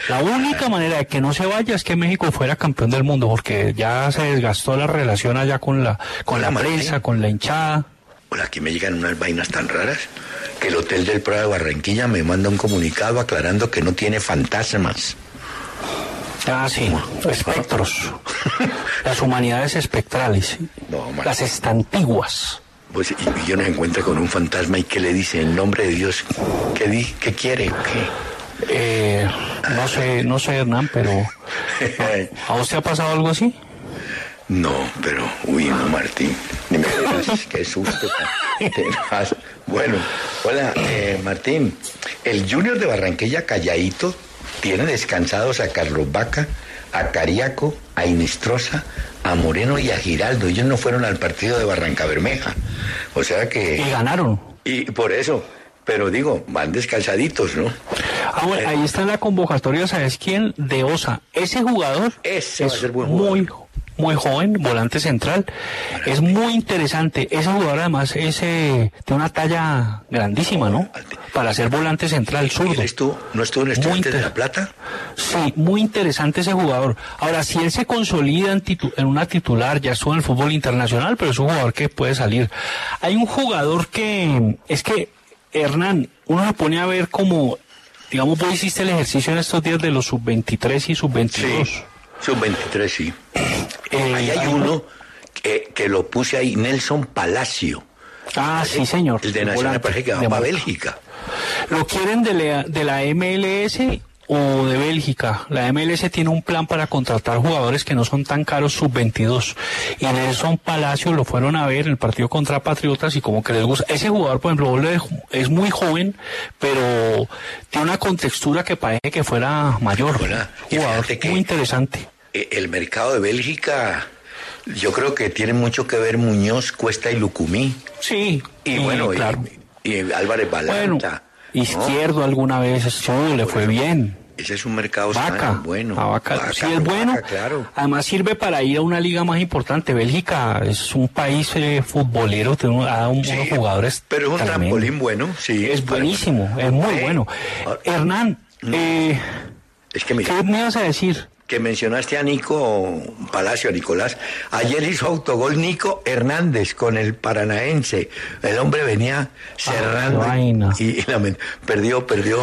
La única manera de que no se vaya es que México fuera campeón del mundo, porque ya se desgastó la relación allá con la, con Hola, la Martín. prensa, con la hinchada. Hola, aquí me llegan unas vainas tan raras que el Hotel del Prado de Barranquilla me manda un comunicado aclarando que no tiene fantasmas. Ah, sí, espectros. Las humanidades espectrales. No. Las estantiguas. Pues, y, yo nos encuentro con un fantasma y que le dice en nombre de Dios, ¿qué, di, qué quiere? ¿Qué? Eh, no sé, no sé, Hernán, pero ¿a vos te ha pasado algo así? No, pero, uy, no, Martín, ni me digas, qué susto. Bueno, hola, eh, Martín. El Junior de Barranquilla Calladito tiene descansados a Carlos Vaca, a Cariaco, a Inestrosa, a Moreno y a Giraldo. Ellos no fueron al partido de Barranca Bermeja. O sea Y que... ganaron. Y por eso, pero digo, van descansaditos, ¿no? Ah, bueno, ahí está la convocatoria, ¿sabes quién? De Osa. Ese jugador Ese va a es ser buen jugador. muy, muy joven, volante central. Es muy interesante. Ese jugador además es eh, de una talla grandísima, ¿no? Para ser volante central, zurdo. ¿Él estuvo, no estuvo en Estudiantes de La Plata? Sí, muy interesante ese jugador. Ahora, si él se consolida en, titu- en una titular, ya estuvo en el fútbol internacional, pero es un jugador que puede salir. Hay un jugador que, es que, Hernán, uno se pone a ver como, digamos, vos hiciste el ejercicio en estos días de los sub-23 y sub-22. Sub-23, sí. Eh, Ahí hay uno que, que lo puse ahí, Nelson Palacio. Ah, sí, señor. El de Nacional parece que va para. Bélgica. ¿Lo quieren de la, de la MLS o de Bélgica? La MLS tiene un plan para contratar jugadores que no son tan caros sub-22. Y Nelson Palacio lo fueron a ver en el partido contra Patriotas y como que les gusta. Ese jugador, por ejemplo, es muy joven, pero tiene una contextura que parece que fuera mayor. Y Jugador que- muy interesante. Eh, El mercado de Bélgica, yo creo que tiene mucho que ver Muñoz, Cuesta y Lucumí. Sí, Y bueno, claro. y, Álvarez Bueno, Balanta. Izquierdo alguna vez, sí, le fue bien. Ese es un mercado Vaca, sano, bueno. a Vaca, Vaca, sí es bueno. Vaca, claro. Además sirve para ir a una liga más importante. Bélgica es un país eh, futbolero, tiene ha un- Sí, unos jugadores. Pero es un trampolín bueno, sí. Es para- buenísimo, es muy bueno. ah, Hernán, eh, Es que mira, ¿qué me ibas a decir? Que mencionaste a Nico Palacio, Nicolás. Ayer hizo autogol Nico Hernández con el Paranaense. El hombre venía cerrando Ah, vaina. y, perdió, perdió.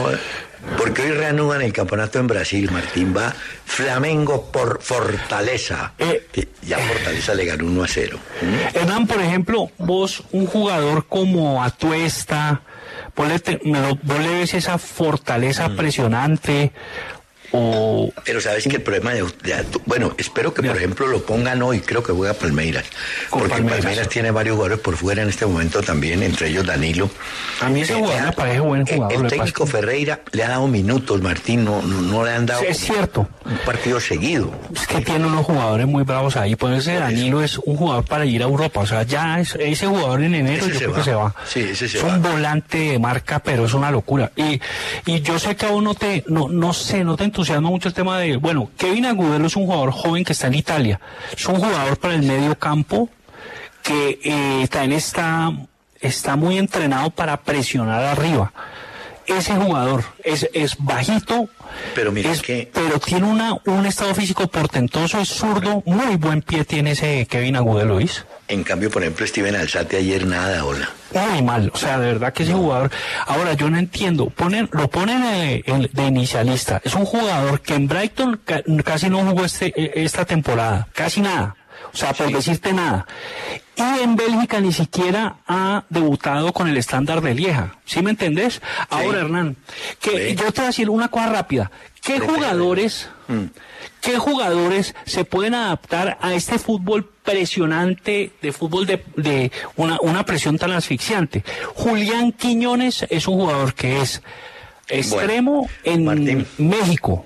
Porque hoy reanudan el campeonato en Brasil, Martín. Va Flamengo por Fortaleza. Eh. Ya Fortaleza le ganó 1 a 0. Hernán, por ejemplo, vos, un jugador como Atuesta, vos le, te- vos le ves esa fortaleza Mm. presionante o... Pero sabes que el problema de, de bueno, espero que por ejemplo lo pongan hoy, creo que juega Palmeiras, Con porque Palmeiras. Palmeiras. tiene varios jugadores por fuera en este momento también, entre ellos Danilo. A mí ese Eh, jugador eh, me parece buen eh, jugador. El técnico Ferreira le ha dado minutos, Martín, no, no, no le han dado Sí, es cierto. un partido seguido. Es que tiene unos jugadores muy bravos ahí. Pues ese Danilo es un jugador para ir a Europa. O sea, ya es, ese jugador en enero Ese yo creo va. que se va. Sí, ese se es va. un volante de marca, pero es una locura. Y, y yo sé que a uno te, no, no sé, no te entusiasma mucho el tema de, bueno, Kevin Agudelo es un jugador joven que está en Italia. Es un jugador para el medio campo que eh, también está, está muy entrenado para presionar arriba. Ese jugador es, es bajito, Pero mira es- que- pero tiene una, un estado físico portentoso, es zurdo, muy buen pie tiene ese Kevin Agudelo, ¿oís? En cambio, por ejemplo, Steven Alzate ayer nada, hola. Muy mal, o sea, de verdad que ese jugador, ahora yo no entiendo, ponen, lo ponen en- de inicialista, es un jugador que en Brighton ca- casi no jugó este, eh, esta temporada, casi nada, o sea, por decirte nada. Y en Bélgica ni siquiera ha debutado con el estándar de Lieja, ¿sí me entendés? Ahora, Hernán, que Sí. yo te voy a decir una cosa rápida, ¿qué jugadores... ¿Qué jugadores se pueden adaptar a este fútbol presionante, de fútbol de, de una, una presión tan asfixiante? Julián Quiñones es un jugador que es extremo en Martín. México.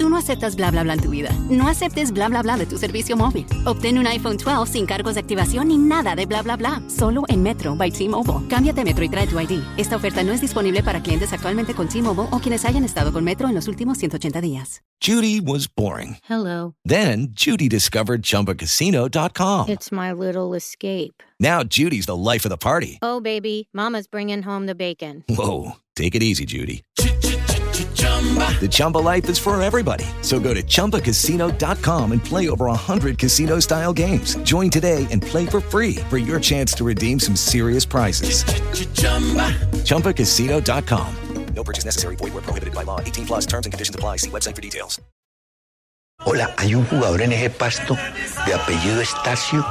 Tú no aceptas bla bla bla en tu vida. No aceptes bla bla bla de tu servicio móvil. Obtén un iPhone 12 sin cargos de activación ni nada de bla bla bla. Solo en Metro by T-Mobile. Cámbiate a Metro y trae tu ID. Esta oferta no es disponible para clientes actualmente con T-Mobile o quienes hayan estado con Metro en los últimos 180 días. Judy was boring. Hello. Then Judy discovered ChumbaCasino.com. It's my little escape. Now Judy's the life of the party. Oh, baby, Mama's bringing home the bacon. Whoa, take it easy, Judy. The Chumba life is for everybody. So go to ChumbaCasino.com and play over 100 casino style games. Join today and play for free for your chance to redeem some serious prizes. ChumbaCasino.com. No purchase necessary. Void where prohibited by law. 18 plus terms and conditions apply. See website for details. Hola, hay un jugador en ese pasto de apellido Estacio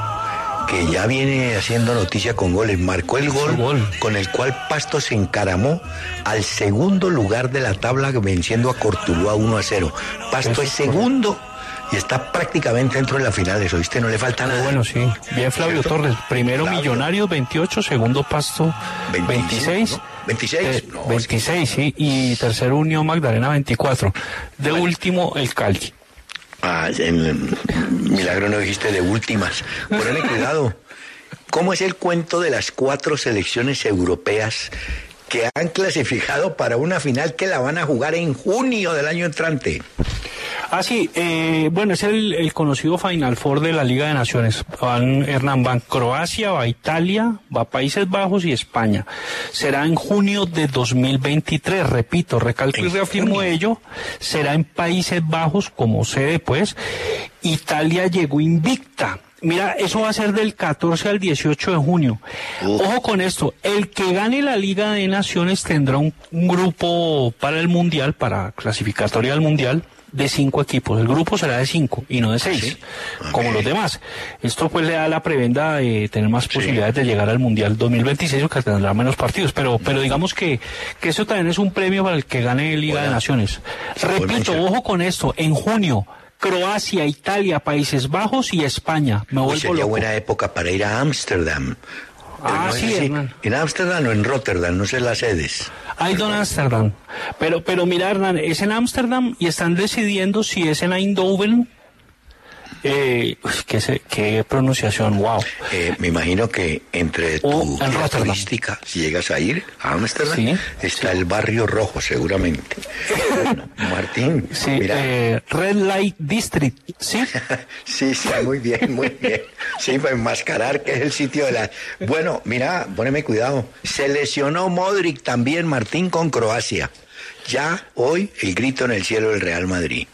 que ya viene haciendo noticia con goles. Marcó el gol, gol. con el cual Pasto se encaramó al segundo lugar de la tabla venciendo a Cortuluá 1 a 0. Pasto es segundo y está prácticamente dentro de las finales. ¿Oíste? No le falta nada. Bueno, sí. Bien, Flavio ¿Cierto? Torres. Primero Flavio. Millonarios 28, segundo Pasto 26. ¿no? 26. eh, No, es 26, sí. Y tercero Unión Magdalena 24. De último el Cali. Ah, en milagro no dijiste de últimas. Ponle cuidado. ¿Cómo es el cuento de las cuatro selecciones europeas que han clasificado para una final que la van a jugar en junio del año entrante? Ah, sí, eh, bueno, es el, el conocido Final Four de la Liga de Naciones. Van, Hernán, van Croacia, va Italia, va Países Bajos y España. Será en junio de 2023, repito, recalco y reafirmo ello. Será en Países Bajos como sede, pues. Italia llegó invicta. Mira, eso va a ser del 14 al 18 de junio. Uf. Ojo con esto, el que gane la Liga de Naciones tendrá un, un grupo para el Mundial, para clasificatoria al Mundial, de cinco equipos. El grupo será de cinco y no de seis, Sí. como los demás. Esto pues le da la prebenda de tener más posibilidades de llegar al Mundial 2026, porque tendrá menos partidos. Pero, pero digamos que, que eso también es un premio para el que gane Liga de. Naciones. Repito, ojo con esto, en junio. Croacia, Italia, Países Bajos y España. Me vuelvo sería loco. buena época para ir a Ámsterdam. Ah, no sí, Hernán. en Ámsterdam o en Rotterdam, no sé las sedes. Hay Don Ámsterdam. Pero, pero mira, Hernán, es en Ámsterdam y están decidiendo si es en Eindhoven Eh, qué, se- qué pronunciación, wow. Eh, me imagino que entre tu Oh, en guía Rotterdam. turística, si llegas a ir a Ámsterdam, Sí, está el barrio rojo, seguramente. Bueno, Martín, Sí, mira. eh, Red Light District, ¿sí? Sí, sí, muy bien, muy bien. Sí, para enmascarar que es el sitio de la... Bueno, mira, poneme cuidado. Se lesionó Modric también, Martín, con Croacia. Ya hoy el grito en el cielo del Real Madrid.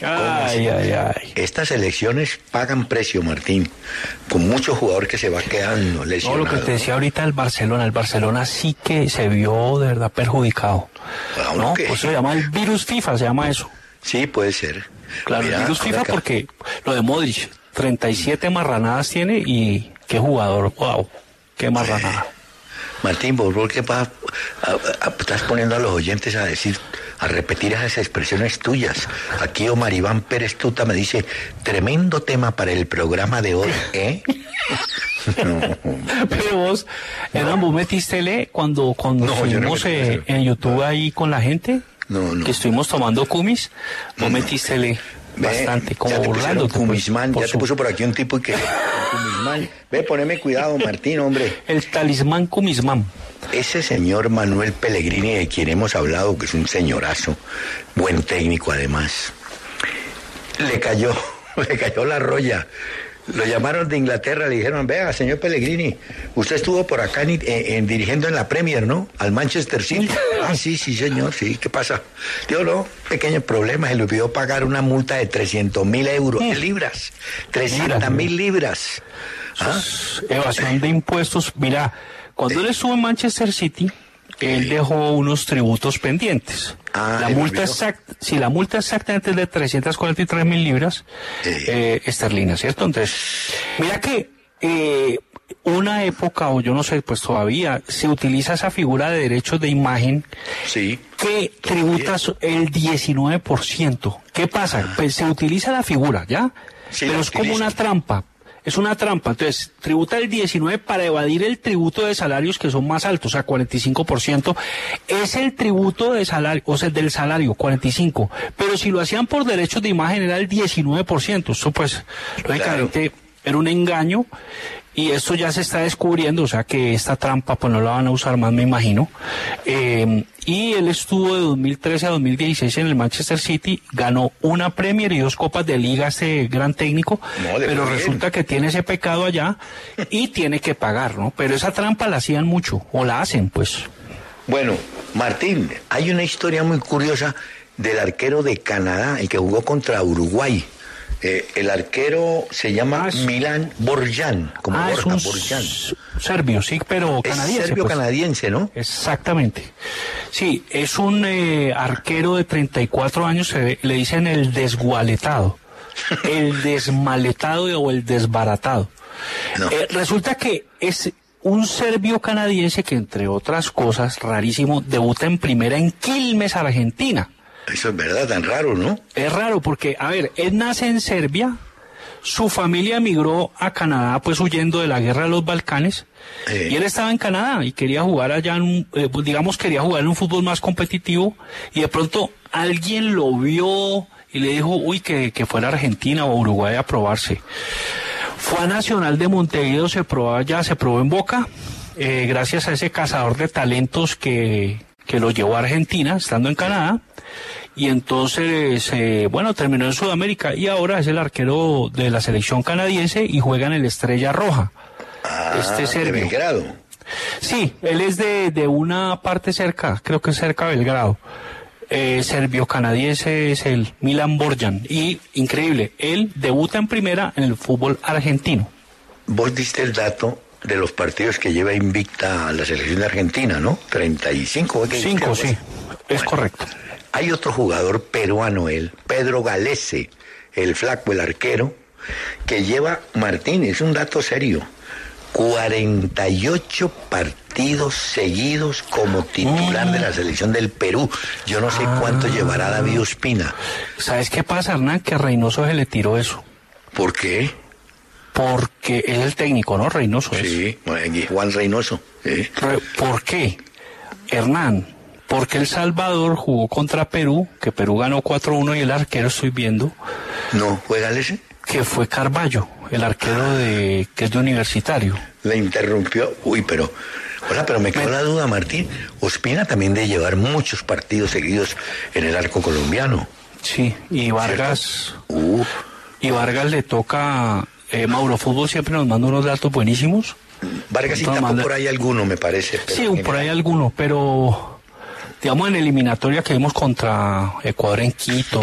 ¿Cómo Ay, ay, ay. Estas elecciones pagan precio, Martín, con muchos jugadores que se va quedando No, lesionados. lo que te decía ahorita el Barcelona, el Barcelona sí que se vio de verdad perjudicado. Ah, ¿no? ok. Pues se llama el virus FIFA, se llama eso. Sí, puede ser. Claro, Mira, el virus FIFA acá- porque lo de Modric, 37 marranadas tiene y qué jugador, wow, qué marranada. Martín, vos por qué vas, a- a- estás poniendo a los oyentes a decir, a repetir esas expresiones tuyas. Aquí Omar Iván Pérez Tuta me dice, tremendo tema para el programa de hoy, ¿eh? No. Pero vos, Hernán, vos metiste cuando, cuando No, yo no metí eh, en YouTube ahí con la gente, No, no. que estuvimos tomando cumis, vos No. metiste bastante, como ya te pues, Cumismán, por ya te su- puso por aquí un tipo y que... Cumismán. Ve, poneme cuidado, Martín, hombre. El talismán cumismán. Ese señor Manuel Pellegrini, de quien hemos hablado, que es un señorazo, buen técnico además, le cayó, le cayó la roya. Lo llamaron de Inglaterra, le dijeron, vea, señor Pellegrini, usted estuvo por acá en- en- en- dirigiendo en la Premier, ¿no? Al Manchester City. ah, sí, sí, señor, sí, ¿qué pasa? Digo, no, pequeño problema, se le olvidó pagar una multa de 300 mil euros, Mm. libras, 300 mil libras. ¿Ah? Evasión de impuestos. Mira, cuando él estuvo en Manchester City, él dejó unos tributos pendientes. Ah, la ¿y lo multa exacta, si la multa exactamente es de 343 mil libras Sí. eh, esterlinas, ¿cierto? Entonces, mira que eh, una época, o yo no sé, pues todavía se utiliza esa figura de derechos de imagen Sí. que tributa el 19%. ¿Qué pasa? Pues se utiliza la figura, ¿ya? Ah. Sí, Pero es como una trampa. Es una trampa. Entonces, tributa el 19 para evadir el tributo de salarios que son más altos, o sea, 45%. Es el tributo de salario, o sea, del salario, 45. Pero si lo hacían por derechos de imagen era el 19%. Eso pues, lógicamente, era un engaño. Y esto ya se está descubriendo, o sea que esta trampa pues no la van a usar más, me imagino. Eh, y él estuvo de 2013 a 2016 en el Manchester City, ganó una Premier y dos copas de liga este gran técnico, No, pero bien. resulta que tiene ese pecado allá y tiene que pagar, ¿no? Pero esa trampa la hacían mucho, o la hacen, pues. Bueno, Martín, hay una historia muy curiosa del arquero de Canadá, el que jugó contra Uruguay. Eh, el arquero se llama Ah, es- Milan Borjan, como ah, es un Borjan. serbio, sí, pero Es canadiense. serbio pues. canadiense, ¿no? Exactamente. Sí, es un eh, arquero de 34 años, se le dicen el desgualetado, el desmaletado o el desbaratado. No. Eh, resulta que es un serbio canadiense que, entre otras cosas, rarísimo, debuta en primera en Quilmes, Argentina. Eso es verdad, tan raro, ¿no? Es raro porque, a ver, él nace en Serbia, su familia emigró a Canadá, pues huyendo de la guerra de los Balcanes, Eh. y él estaba en Canadá y quería jugar allá, en un, eh, pues, digamos, quería jugar en un fútbol más competitivo, y de pronto alguien lo vio y le dijo, uy, que, que fuera a Argentina o Uruguay a probarse. Fue a Nacional de Montevideo, se probó allá, se probó en Boca, eh, gracias a ese cazador de talentos que, que lo llevó a Argentina, estando en Canadá. Y entonces, eh, bueno, terminó en Sudamérica y ahora es el arquero de la selección canadiense y juega en el Estrella Roja. Ah, este de serbio. Belgrado. Sí, él es de, de una parte cerca, creo que es cerca de Belgrado. Eh, serbio-canadiense es el Milan Borjan. Y increíble, él debuta en primera en el fútbol argentino. Vos diste el dato de los partidos que lleva invicta la selección de Argentina, ¿no? 35. ¿fue que dijiste Cinco, sí, es Bueno, correcto. Hay otro jugador peruano, él, Pedro Galese, el flaco, el arquero, que lleva, Martín, es un dato serio, 48 partidos seguidos como titular de la selección del Perú. Yo no sé cuánto llevará David Ospina. ¿Sabes qué pasa, Hernán? Que a Reynoso se le tiró eso. ¿Por qué? Porque es el técnico, ¿no? Reynoso es. Sí, Juan Reynoso. sí. ¿Por qué? Hernán, porque El Salvador jugó contra Perú, que Perú ganó 4-1 y el arquero estoy viendo No, juega ese. que fue Carballo, el arquero de que es de universitario. Le interrumpió. Uy, pero. Hola, pero me quedó la duda, Martín. Ospina también de llevar muchos partidos seguidos en el arco colombiano. Sí, y Vargas. Y Vargas le toca. Eh, Mauro Fútbol siempre nos manda unos datos buenísimos. Vargas y tapó por ahí alguno, me parece. sí, por ahí alguno, pero digamos en eliminatoria que vimos contra Ecuador en Quito,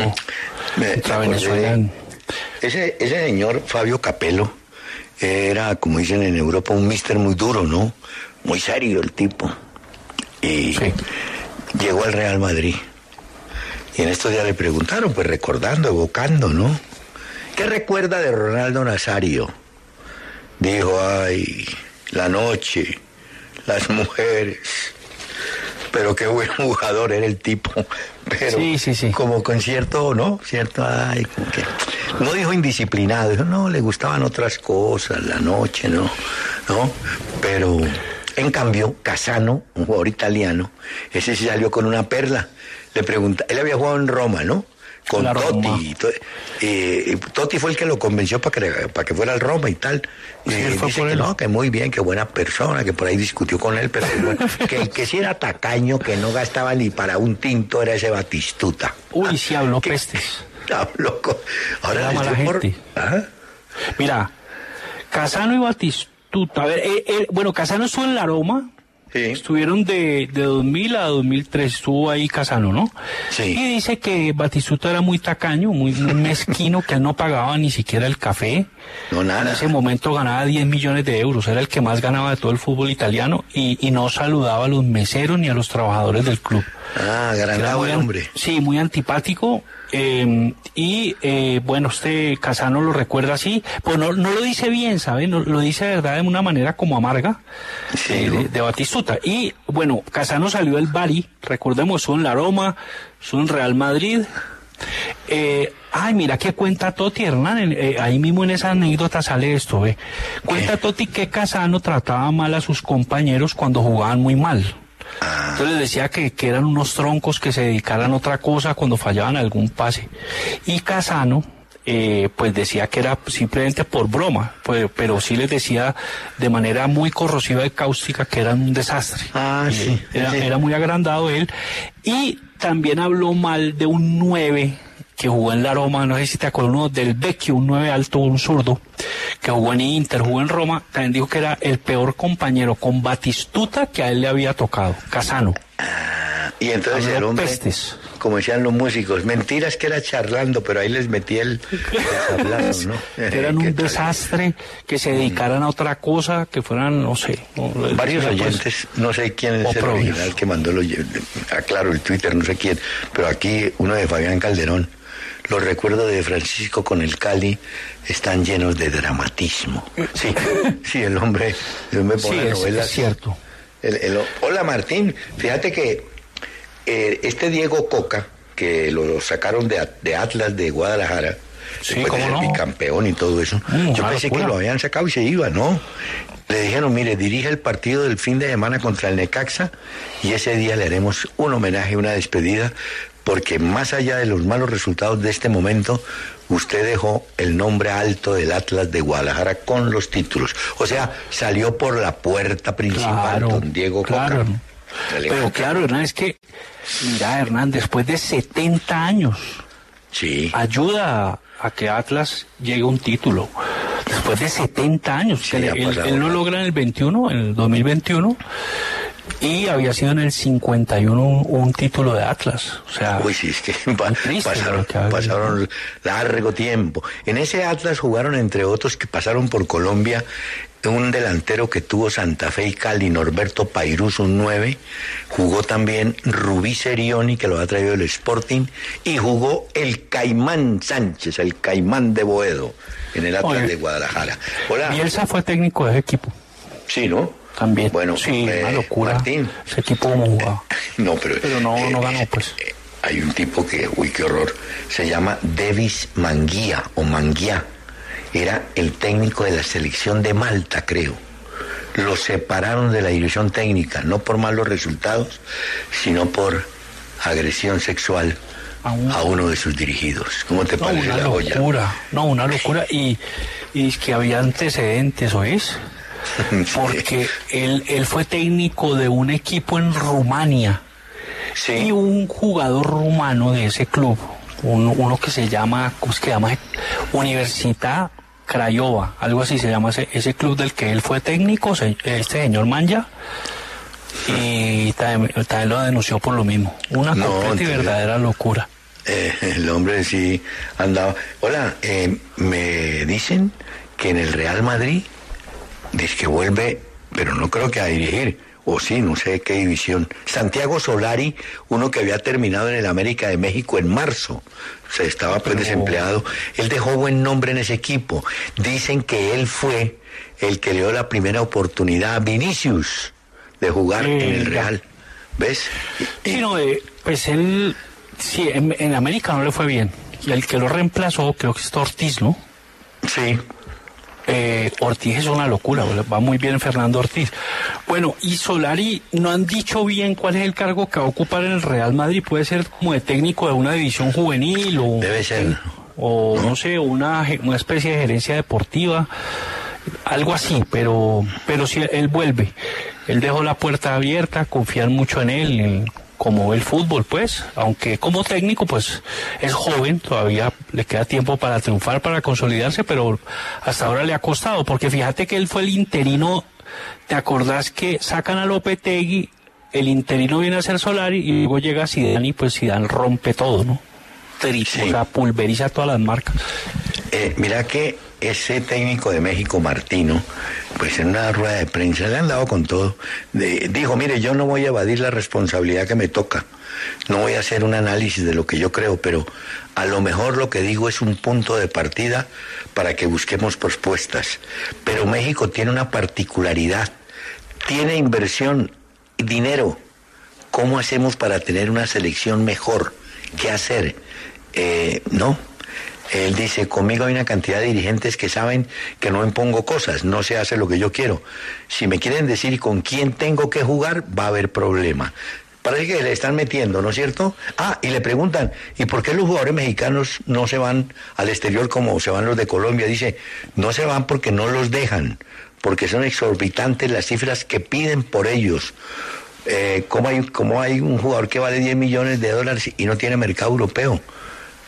contra Venezuela. Ese, ese señor Fabio Capello era, como dicen en Europa, un mister muy duro, ¿no? Muy serio el tipo. Y llegó al Real Madrid. Y en estos días le preguntaron, pues recordando, evocando, ¿no? ¿Qué recuerda de Ronaldo Nazario? Dijo, ay, la noche, las mujeres. Pero qué buen jugador era el tipo. Pero sí, sí, sí. como con cierto, ¿no? Cierto, ay, que no dijo indisciplinado, dijo, no, le gustaban otras cosas, la noche, ¿no? ¿No? Pero, en cambio, Casano, un jugador italiano, ese sí salió con una perla. Le pregunta, él había jugado en Roma, ¿no? Con Totti. Y, Totti fue el que lo convenció para que, para que fuera al Roma y tal. Y dice que no, que muy bien, que buena persona, que por ahí discutió con él, pero que el que sí era tacaño, que no gastaba ni para un tinto, era ese Batistuta. Uy, sí habló pestes. loco. Ahora la gente. ¿Ah? Mira, Casano y Batistuta. A ver, eh, eh, bueno, Casano estuvo en la Roma. Estuvieron de, de 2000 a 2003, estuvo ahí Casano, ¿no? Sí. Y dice que Batistuta era muy tacaño, muy, mezquino, que él no pagaba ni siquiera el café. No, nada. En ese momento ganaba 10 millones de euros, era el que más ganaba de todo el fútbol italiano y, y no saludaba a los meseros ni a los trabajadores del club. Ah, gran el hombre. Sí, muy antipático. Eh, y eh, bueno, este Casano lo recuerda así, pues no, no lo dice bien, ¿sabe? No, lo dice de verdad de una manera como amarga eh, de, Batistuta. Y bueno, Casano salió del Bari, recordemos, son la Roma, son Real Madrid. ay, mira qué cuenta Toti Hernán, ahí mismo en esa anécdota sale esto, ¿ve? Cuenta Toti que Casano trataba mal a sus compañeros cuando jugaban muy mal. Entonces decía que, que, eran unos troncos que se dedicaran a otra cosa cuando fallaban algún pase. Y Casano, eh, pues decía que era simplemente por broma, pues, pero sí les decía de manera muy corrosiva y cáustica que eran un desastre. Ah, sí, era, era, muy agrandado él. Y también habló mal de un 9 que jugó en la Roma, no sé si te acuerdas, uno del Vecchio, un 9 alto, un zurdo, que jugó en Inter, jugó en Roma, también dijo que era el peor compañero con Batistuta que a él le había tocado, Casano. Ah, y entonces el hombre, como decían los músicos, mentiras que era charlando, pero ahí les metí el, el ¿no? Eran un desastre, que se dedicaran a otra cosa, que fueran, no sé. Varios oyentes, no sé quién es el original que mandó los... Aclaro, el Twitter, no sé quién, pero aquí uno de Fabián Calderón los recuerdos de Francisco con el Cali están llenos de dramatismo. Sí, sí, el hombre, el hombre sí, es, cierto. hola Martín, fíjate que eh, este Diego Coca, que lo sacaron de, Atlas de Guadalajara, sí, después de bicampeón y todo eso, mm, yo pensé que lo habían sacado y se iba, ¿no? Le dijeron, mire, dirige el partido del fin de semana contra el Necaxa y ese día le haremos un homenaje, una despedida, porque más allá de los malos resultados de este momento, usted dejó el nombre alto del Atlas de Guadalajara con los títulos. O sea, salió por la puerta principal, don Diego claro. Coca. Pero claro, Hernán, es que, mira, Hernán, después de 70 años, sí. ayuda a que Atlas llegue a un título. Después de 70 años, él, él, no logra en el 21, en el 2021 y había sido en el 51 un, título de Atlas. O sea, Uy, sí, es que pasaron, pasaron largo tiempo. En ese Atlas jugaron, entre otros, que pasaron por Colombia, un delantero que tuvo Santa Fe y Cali, Norberto Pairuz, un 9. Jugó también Rubí Serioni, que lo ha traído el Sporting. Y jugó el Caimán Sánchez, el Caimán de Boedo, en el Atlas de Guadalajara. Hola. Bielsa fue técnico de ese equipo. Sí, ¿no? También. Bueno, sí, eh, una locura. Martín. Ese tipo como jugaba. No, pero. Pero no, no ganó, pues. Eh, hay un tipo que, uy, qué horror. Se llama Davis Manguía o Manguía. Era el técnico de la selección de Malta, creo. Lo separaron de la dirección técnica, no por malos resultados, sino por agresión sexual a, uno de sus dirigidos. ¿Cómo te no, parece una la locura, no, una locura. Y, y es que había antecedentes, ¿oís? Porque él, él fue técnico de un equipo en Rumania. Sí. Y un jugador rumano de ese club, un- uno que se llama, ¿cómo se llama? Universidad Craiova, algo así se llama ese, ese club del que él fue técnico, se- este señor Manja, y también, también lo denunció por lo mismo. Una No, completa y verdadera locura. Eh, el hombre sí andaba. Hola, eh, me dicen que en el Real Madrid dice que vuelve, pero no creo que a dirigir, o sí, no sé qué división. Santiago Solari, uno que había terminado en el América de México en marzo, se estaba pues desempleado. Él dejó buen nombre en ese equipo. Dicen que él fue el que le dio la primera oportunidad a Vinicius de jugar en el. Real. ¿Ves? Sí, no, eh, pues él, sí, en, en América no le fue bien. Y el que lo reemplazó, creo que es Ortiz, ¿no? Sí. Eh, Ortiz es una locura, va muy bien Fernando Ortiz. Bueno, y Solari no han dicho bien cuál es el cargo que va a ocupar en el Real Madrid. Puede ser como de técnico de una división juvenil o, Debe ser. o no sé, una, una especie de gerencia deportiva, algo así, pero, pero si él vuelve, él dejó la puerta abierta, confían mucho en él, cómo ve el fútbol, pues, aunque como técnico, pues, es joven, todavía le queda tiempo para triunfar, para consolidarse, pero hasta ahora le ha costado, porque fíjate que él fue el interino, ¿te acordás que sacan a Lopetegui, el interino viene a ser Solari y luego llega Zidane y pues Zidane rompe todo, ¿no? Tri- Sí. O sea, pulveriza todas las marcas. Eh, mira que ese técnico de México, Martino, pues en una rueda de prensa le han dado con todo. Dijo, mire, yo no voy a evadir la responsabilidad que me toca. No voy a hacer un análisis de lo que yo creo, pero a lo mejor lo que digo es un punto de partida para que busquemos propuestas. Pero México tiene una particularidad. Tiene inversión, dinero. ¿Cómo hacemos para tener una selección mejor? ¿Qué hacer? Eh, no. Él dice, conmigo hay una cantidad de dirigentes que saben que no impongo cosas, no se hace lo que yo quiero. Si me quieren decir con quién tengo que jugar, va a haber problema. Parece que le están metiendo, ¿no es cierto? Ah, y le preguntan, ¿y por qué los jugadores mexicanos no se van al exterior como se van los de Colombia? Dice, no se van porque no los dejan, porque son exorbitantes las cifras que piden por ellos. Eh, ¿cómo, hay, ¿Cómo hay un jugador que vale 10 millones de dólares y no tiene mercado europeo?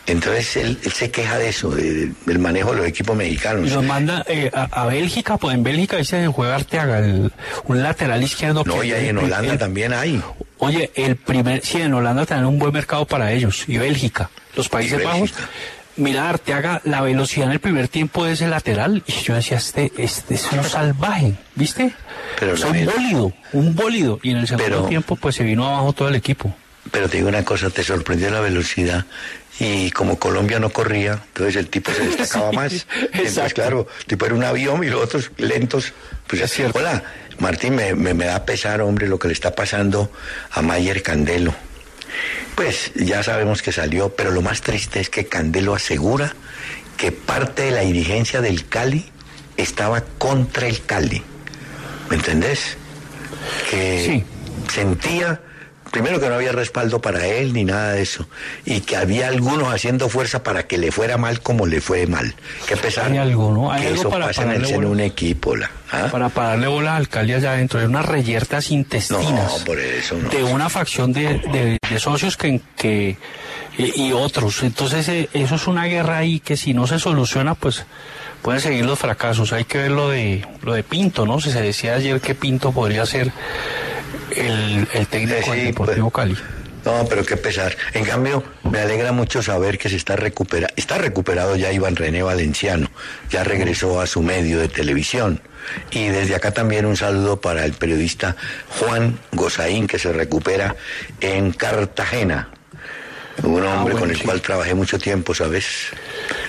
Entonces él, él se queja de eso, de- del manejo de los equipos mexicanos. los manda eh, a, a Bélgica, pues en Bélgica dice juega Arteaga, el- un lateral izquierdo. No, que- y ahí en Holanda el- también hay. Oye, el primer, sí, en Holanda tienen un buen mercado para ellos, y Bélgica, los Países Y Bajos. Bélgica. Mira, Arteaga, la velocidad en el primer tiempo de ese lateral, y yo decía, este, este es un salvaje, ¿viste? Pero es la un bólido, un bólido, y en el segundo Pero- tiempo pues se vino abajo todo el equipo. Pero te digo una cosa, te sorprendió la velocidad. Y como Colombia no corría, entonces el tipo se destacaba Sí, más. Entonces, claro, el tipo era un avión y los otros lentos. Pues, Es cierto. Hola, Martín, me, me, me da pesar, hombre, lo que le está pasando a Mayer Candelo. Pues ya sabemos que salió, pero lo más triste es que Candelo asegura que parte de la dirigencia del Cali estaba contra el Cali. ¿Me entendés? Que Sí. sentía, primero que no había respaldo para él ni nada de eso, y que había algunos haciendo fuerza para que le fuera mal como le fue mal. Qué pesar Hay algo, ¿no? Hay que algo eso para- pasa en el de un equipo. La, ¿ah? Para pararle bola al Cali allá adentro, hay unas reyertas intestinas. No, por eso no. de una facción de, de- de socios que, que y, y otros. Entonces eh, eso es una guerra ahí que si no se soluciona, pues pueden seguir los fracasos. Hay que ver lo de lo de Pinto, ¿no? Se, se decía ayer que Pinto podría ser el, el técnico Sí, del Deportivo pues. Cali. No, pero qué pesar. En cambio, me alegra mucho saber que se está recuperando. Está recuperado ya Iván René Valenciano. Ya regresó a su medio de televisión. Y desde acá también un saludo para el periodista Juan Gozaín, que se recupera en Cartagena. Un hombre bueno, con el sí. cual trabajé mucho tiempo, ¿sabes?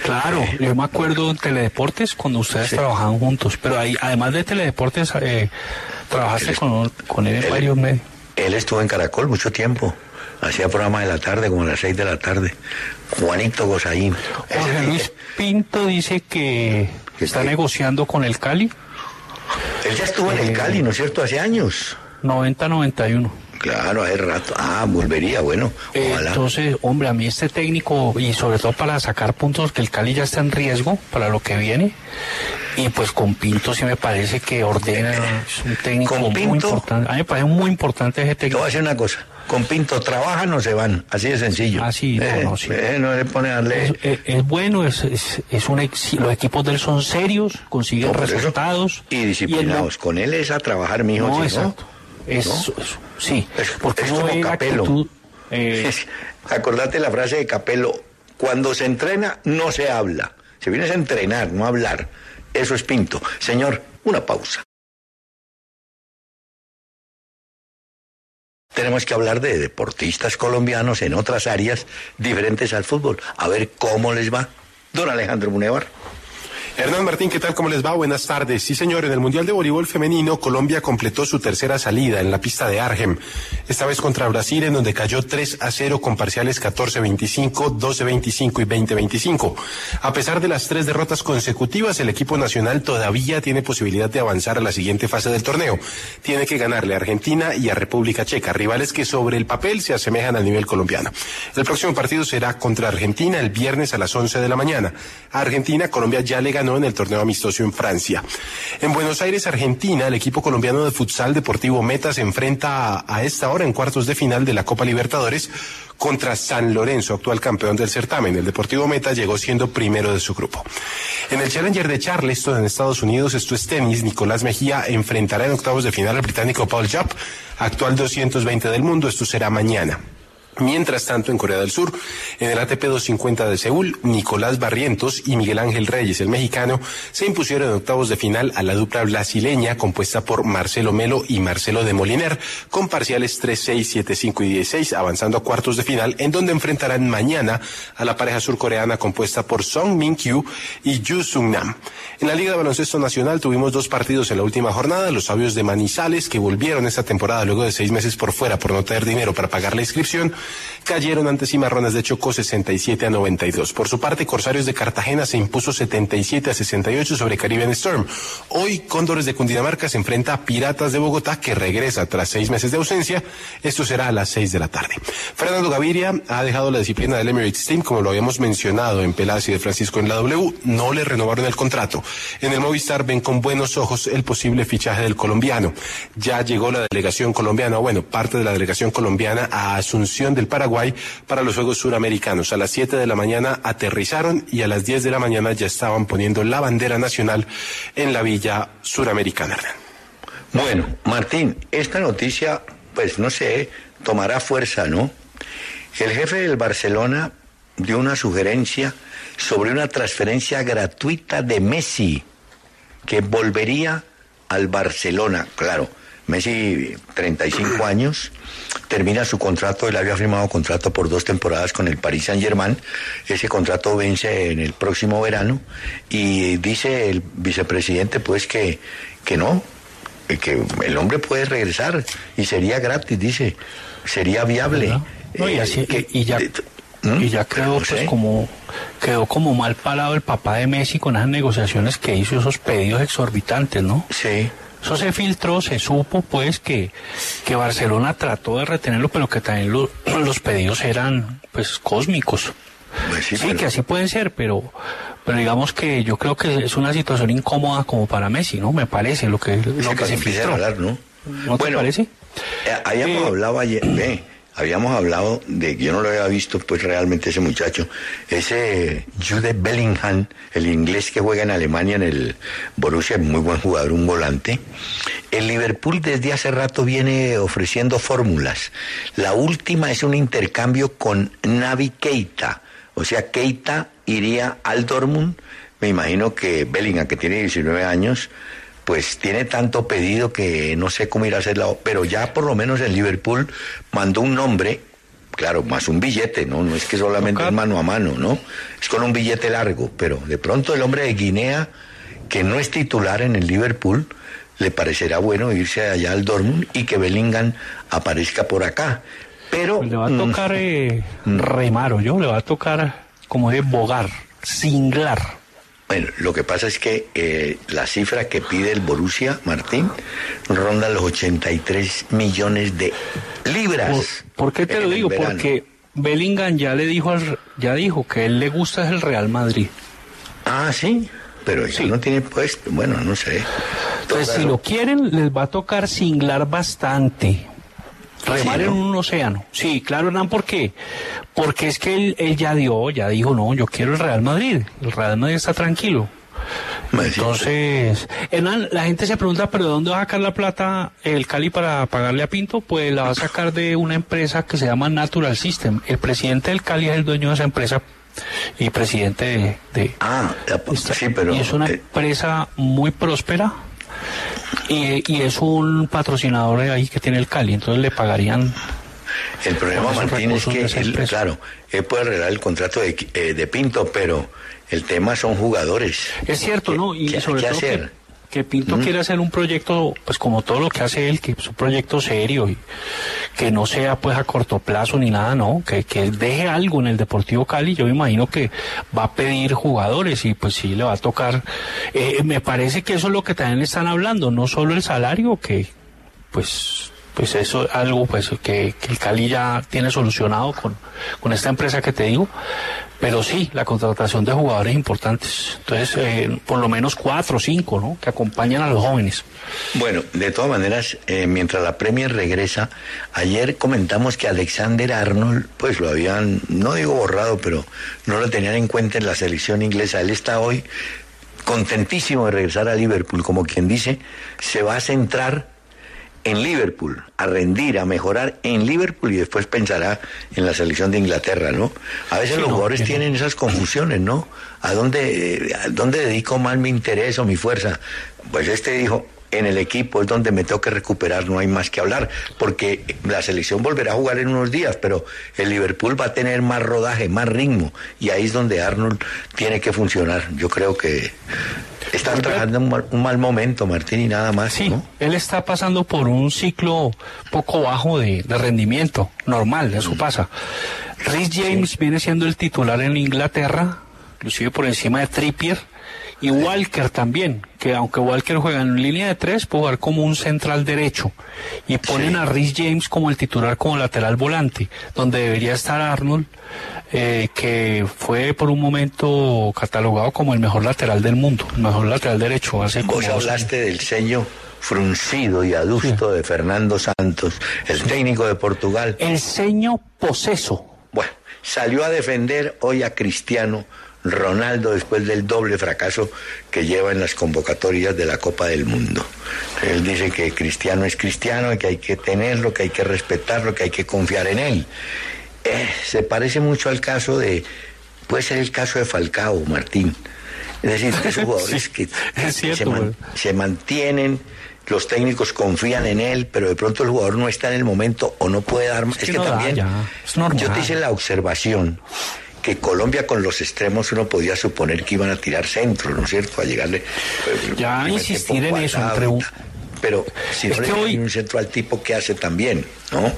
Claro, yo me acuerdo en Teledeportes cuando ustedes Sí. trabajaban juntos, pero ahí, además de Teledeportes, eh, trabajaste Él- con, con él en varios medios. Él estuvo en Caracol mucho tiempo. Hacía programa de la tarde, como a las seis de la tarde. Juanito Gozaín. Jorge Ese- Luis Pinto dice que Que está negociando con el Cali Él ya estuvo en el Eh, Cali, ¿no es cierto? Hace años. 90-91. Claro, hace rato. Ah, volvería, bueno. Ojalá. Entonces, hombre, a mí este técnico, y sobre todo para sacar puntos, que el Cali ya está en riesgo para lo que viene. Y pues con Pinto sí me parece que ordena, es un técnico Con muy Pinto- importante. A mí me parece muy importante ese Te técnico. voy a decir una cosa. Con Pinto trabajan o se van. Así de sencillo. Ah, sí, no, Eh, no, sí. eh, no le pone a darle. Es, es- es bueno, es, es, es un ex- los equipos de él son serios, consiguen No, por eso. resultados. Y disciplinados. Con él es a trabajar, mijo. no, si exacto. Es, ¿No? es- sí, Es- porque es uno como Capello. actitud, eh, Acordate la frase de Capello, cuando se entrena no se habla, se viene a entrenar, no a hablar. Eso es Pinto. Señor, una pausa. Tenemos que hablar de deportistas colombianos en otras áreas diferentes al fútbol. A ver cómo les va. Don Alejandro Munevar. Hernán Martín, ¿qué tal? ¿Cómo les va? Buenas tardes. Sí, señor, en el Mundial de Voleibol Femenino, Colombia completó su tercera salida en la pista de Argem. Esta vez contra Brasil, en donde cayó 3 a 0 con parciales 14-25, 12-25 y 20-25. A pesar de las tres derrotas consecutivas, el equipo nacional todavía tiene posibilidad de avanzar a la siguiente fase del torneo. Tiene que ganarle a Argentina y a República Checa, rivales que sobre el papel se asemejan al nivel colombiano. El próximo partido será contra Argentina el viernes a las 11 de la mañana. A Argentina, Colombia ya le ganó en el torneo amistoso en Francia. En Buenos Aires, Argentina, el equipo colombiano de futsal deportivo Meta se enfrenta a, a esta hora en cuartos de final de la Copa Libertadores contra San Lorenzo, actual campeón del certamen. El Deportivo Meta llegó siendo primero de su grupo. En el Challenger de Charleston, en Estados Unidos, esto es tenis, Nicolás Mejía enfrentará en octavos de final al británico Paul Jupp, actual 220 del mundo. Esto será mañana. Mientras tanto, en Corea del Sur, en el ATP 250 de Seúl, Nicolás Barrientos y Miguel Ángel Reyes, el mexicano, se impusieron en octavos de final a la dupla brasileña compuesta por Marcelo Melo y Marcelo de Moliner, con parciales 3-6, 7-5 y 16, avanzando a cuartos de final, en donde enfrentarán mañana a la pareja surcoreana compuesta por Song Min Kyu y Yu Sung Nam. En la Liga de Baloncesto Nacional tuvimos dos partidos en la última jornada, los sabios de Manizales, que volvieron esta temporada luego de seis meses por fuera por no tener dinero para pagar la inscripción, cayeron ante Cimarrones de Chocó 67 a 92. Por su parte, Corsarios de Cartagena se impuso 77 a 68 sobre Caribbean Storm. Hoy, Cóndores de Cundinamarca se enfrenta a Piratas de Bogotá, que regresa tras seis meses de ausencia. Esto será a las seis de la tarde. Fernando Gaviria ha dejado la disciplina del Emirates Team, como lo habíamos mencionado en Pelas y de Francisco en la W. No le renovaron el contrato. En el Movistar ven con buenos ojos el posible fichaje del colombiano. Ya llegó la delegación colombiana, bueno, parte de la delegación colombiana a Asunción del Paraguay para los Juegos Suramericanos. A las 7 de la mañana aterrizaron y a las 10 de la mañana ya estaban poniendo la bandera nacional en la Villa Suramericana. Bueno, Martín, esta noticia, pues no sé, tomará fuerza, ¿no? El jefe del Barcelona dio una sugerencia sobre una transferencia gratuita de Messi, que volvería al Barcelona. Claro, Messi, 35 años, termina su contrato, él había firmado contrato por dos temporadas con el Paris Saint Germain, ese contrato vence en el próximo verano y dice el vicepresidente pues que, que no, que el hombre puede regresar y sería gratis, dice, sería viable. No, y, Eh, así- que- y ya, ¿Mm? y ya quedó pues sé. como quedó como mal parado el papá de Messi con esas negociaciones que hizo esos pedidos exorbitantes, ¿no? Sí. Eso se filtró, se supo pues que, que Barcelona trató de retenerlo, pero que también lo- los pedidos eran pues cósmicos. Pues sí, Sí, pero- que así pueden ser, pero, pero digamos que yo creo que es una situación incómoda como para Messi, ¿no? Me parece lo que, lo que cuando se filtró. hablar, ¿no? ¿No te parece? eh, habíamos Eh, hablado ayer, ve, habíamos hablado de que yo no lo había visto, pues realmente ese muchacho, ese Jude Bellingham, el inglés que juega en Alemania en el Borussia, muy buen jugador, un volante. El Liverpool desde hace rato viene ofreciendo fórmulas. La última es un intercambio con Navi Keita, o sea, Keita iría al Dortmund. Me imagino que Bellingham, que tiene 19 años, pues tiene tanto pedido que no sé cómo ir a hacerla, pero ya por lo menos el Liverpool mandó un nombre, claro, más un billete, ¿no? No es que solamente es mano a mano, ¿no? Es con un billete largo, pero de pronto el hombre de Guinea, que no es titular en el Liverpool, le parecerá bueno irse allá al Dortmund y que Bellingham aparezca por acá. Pero Pues le va a mm, tocar eh, remar, o yo, le va a tocar, como de bogar, singlar. Bueno, lo que pasa es que eh, la cifra que pide el Borussia, Martín, ronda los 83 millones de libras. ¿Por, qué te lo digo? Porque Bellingham ya le dijo al- ya dijo que él le gusta el Real Madrid. Ah, sí, pero ya Sí. no tiene puesto. Bueno, no sé. Entonces, si lo quieren, les va a tocar singlar bastante. Remar Sí, en un océano. Sí, claro, Hernán, ¿por qué? Porque es que él, él ya dio, ya dijo, no, yo quiero el Real Madrid. El Real Madrid está tranquilo. Entonces, Hernán, la gente se pregunta, ¿pero de dónde va a sacar la plata el Cali para pagarle a Pinto? Pues la va a sacar de una empresa que se llama Natural System. El presidente del Cali es el dueño de esa empresa y presidente de... de- Ah, pues, sí, pero. y es una eh, empresa muy próspera y, y es un patrocinador ahí que tiene el Cali, entonces le pagarían... El problema, Martín, es que, él, claro, él puede arreglar el contrato de, eh, de Pinto, pero el tema son jugadores. Es cierto, ¿Qué- ¿no? Y qué- sobre qué todo que, hacer? Que Pinto ¿Mm? quiere hacer un proyecto, pues como todo lo que hace él, que es un proyecto serio y que no sea pues a corto plazo ni nada, ¿no? Que, que deje algo en el Deportivo Cali. Yo me imagino que va a pedir jugadores y pues sí le va a tocar. Eh, me parece que eso es lo que también le están hablando, no solo el salario, que pues pues eso es algo pues que, que el Cali ya tiene solucionado con, con esta empresa que te digo pero sí la contratación de jugadores importantes. Entonces eh, por lo menos cuatro o cinco no que acompañan a los jóvenes. Bueno, de todas maneras, eh, mientras la Premier regresa, ayer comentamos que Alexander Arnold, pues lo habían, no digo borrado, pero no lo tenían en cuenta en la selección inglesa. Él está hoy contentísimo de regresar a Liverpool, como quien dice, se va a centrar en Liverpool, a rendir, a mejorar en Liverpool y después pensará en la selección de Inglaterra, ¿no? A veces Sí, los no, jugadores no. tienen esas confusiones, ¿no? ¿A dónde, a dónde dedico más mi interés o mi fuerza? Pues este dijo, en el equipo es donde me tengo que recuperar, no hay más que hablar, porque la selección volverá a jugar en unos días, pero el Liverpool va a tener más rodaje, más ritmo, y ahí es donde Arnold tiene que funcionar. Yo creo que están trabajando en un mal, un mal momento, Martín, y nada más, sí ¿no? él está pasando por un ciclo poco bajo de, de rendimiento normal eso pasa Rhys James viene siendo el titular en Inglaterra inclusive por encima de Trippier y Walker también, que aunque Walker juega en línea de tres, puede jugar como un central derecho. Y ponen Sí. a Rhys James como el titular, como lateral volante, donde debería estar Arnold, eh, que fue por un momento catalogado como el mejor lateral del mundo, el mejor lateral derecho. Hace Vos hablaste del ceño fruncido y adusto de Fernando Santos, el técnico de Portugal. El ceño poseso. Bueno, salió a defender hoy a Cristiano Ronaldo después del doble fracaso que lleva en las convocatorias de la Copa del Mundo. Él dice que Cristiano es Cristiano, que hay que tenerlo, que hay que respetarlo, que hay que confiar en él. Eh, se parece mucho al caso de, puede ser el caso de Falcao, Martín. Es decir, que son jugadores Sí, que, es que cierto, se, man- se mantienen, los técnicos confían en él, pero de pronto el jugador no está en el momento o no puede dar más. Es Es, que no también, ya, es normal. yo te hice la observación que Colombia con los extremos uno podía suponer que iban a tirar centro, ¿no es cierto? A llegarle. eh, Ya insistir en eso, entre. Pero si Es no le hoy- un centro al tipo, ¿qué hace también? ¿No?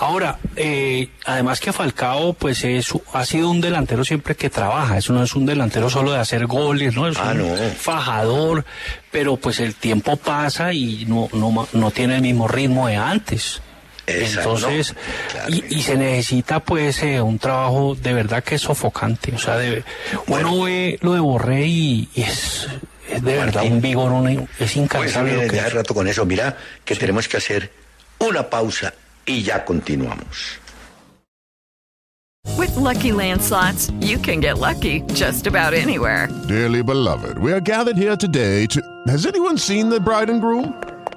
Ahora, eh, además que Falcao, pues es, ha sido un delantero siempre que trabaja. Eso no es un delantero solo de hacer goles, ¿no? Es Ah, un no. fajador, pero pues el tiempo pasa y no, no, no tiene el mismo ritmo de antes. Exacto, Entonces. Claro. y, y se necesita pues eh, un trabajo de verdad que es sofocante. O sea, de, Bueno. uno ve lo de Borré y, y es, es de verdad Martín. un vigor, una- es Pues incansable. viene lo que hace. rato con eso. Mira que tenemos que hacer una pausa y ya continuamos. With Lucky Land slots, you can get lucky just about anywhere. Dearly beloved, we are gathered here today to. Has anyone seen the bride and groom?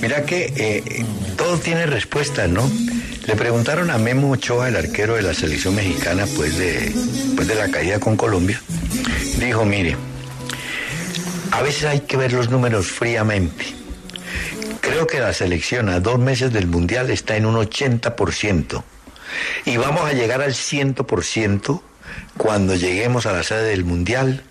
mira que eh, todo tiene respuesta, ¿no? Le preguntaron a Memo Ochoa, el arquero de la selección mexicana, pues de, pues de la caída con Colombia. Dijo, mire, a veces hay que ver los números fríamente. Creo que la selección a dos meses del Mundial está en un 80%. Y vamos a llegar al 100% cuando lleguemos a la sede del Mundial,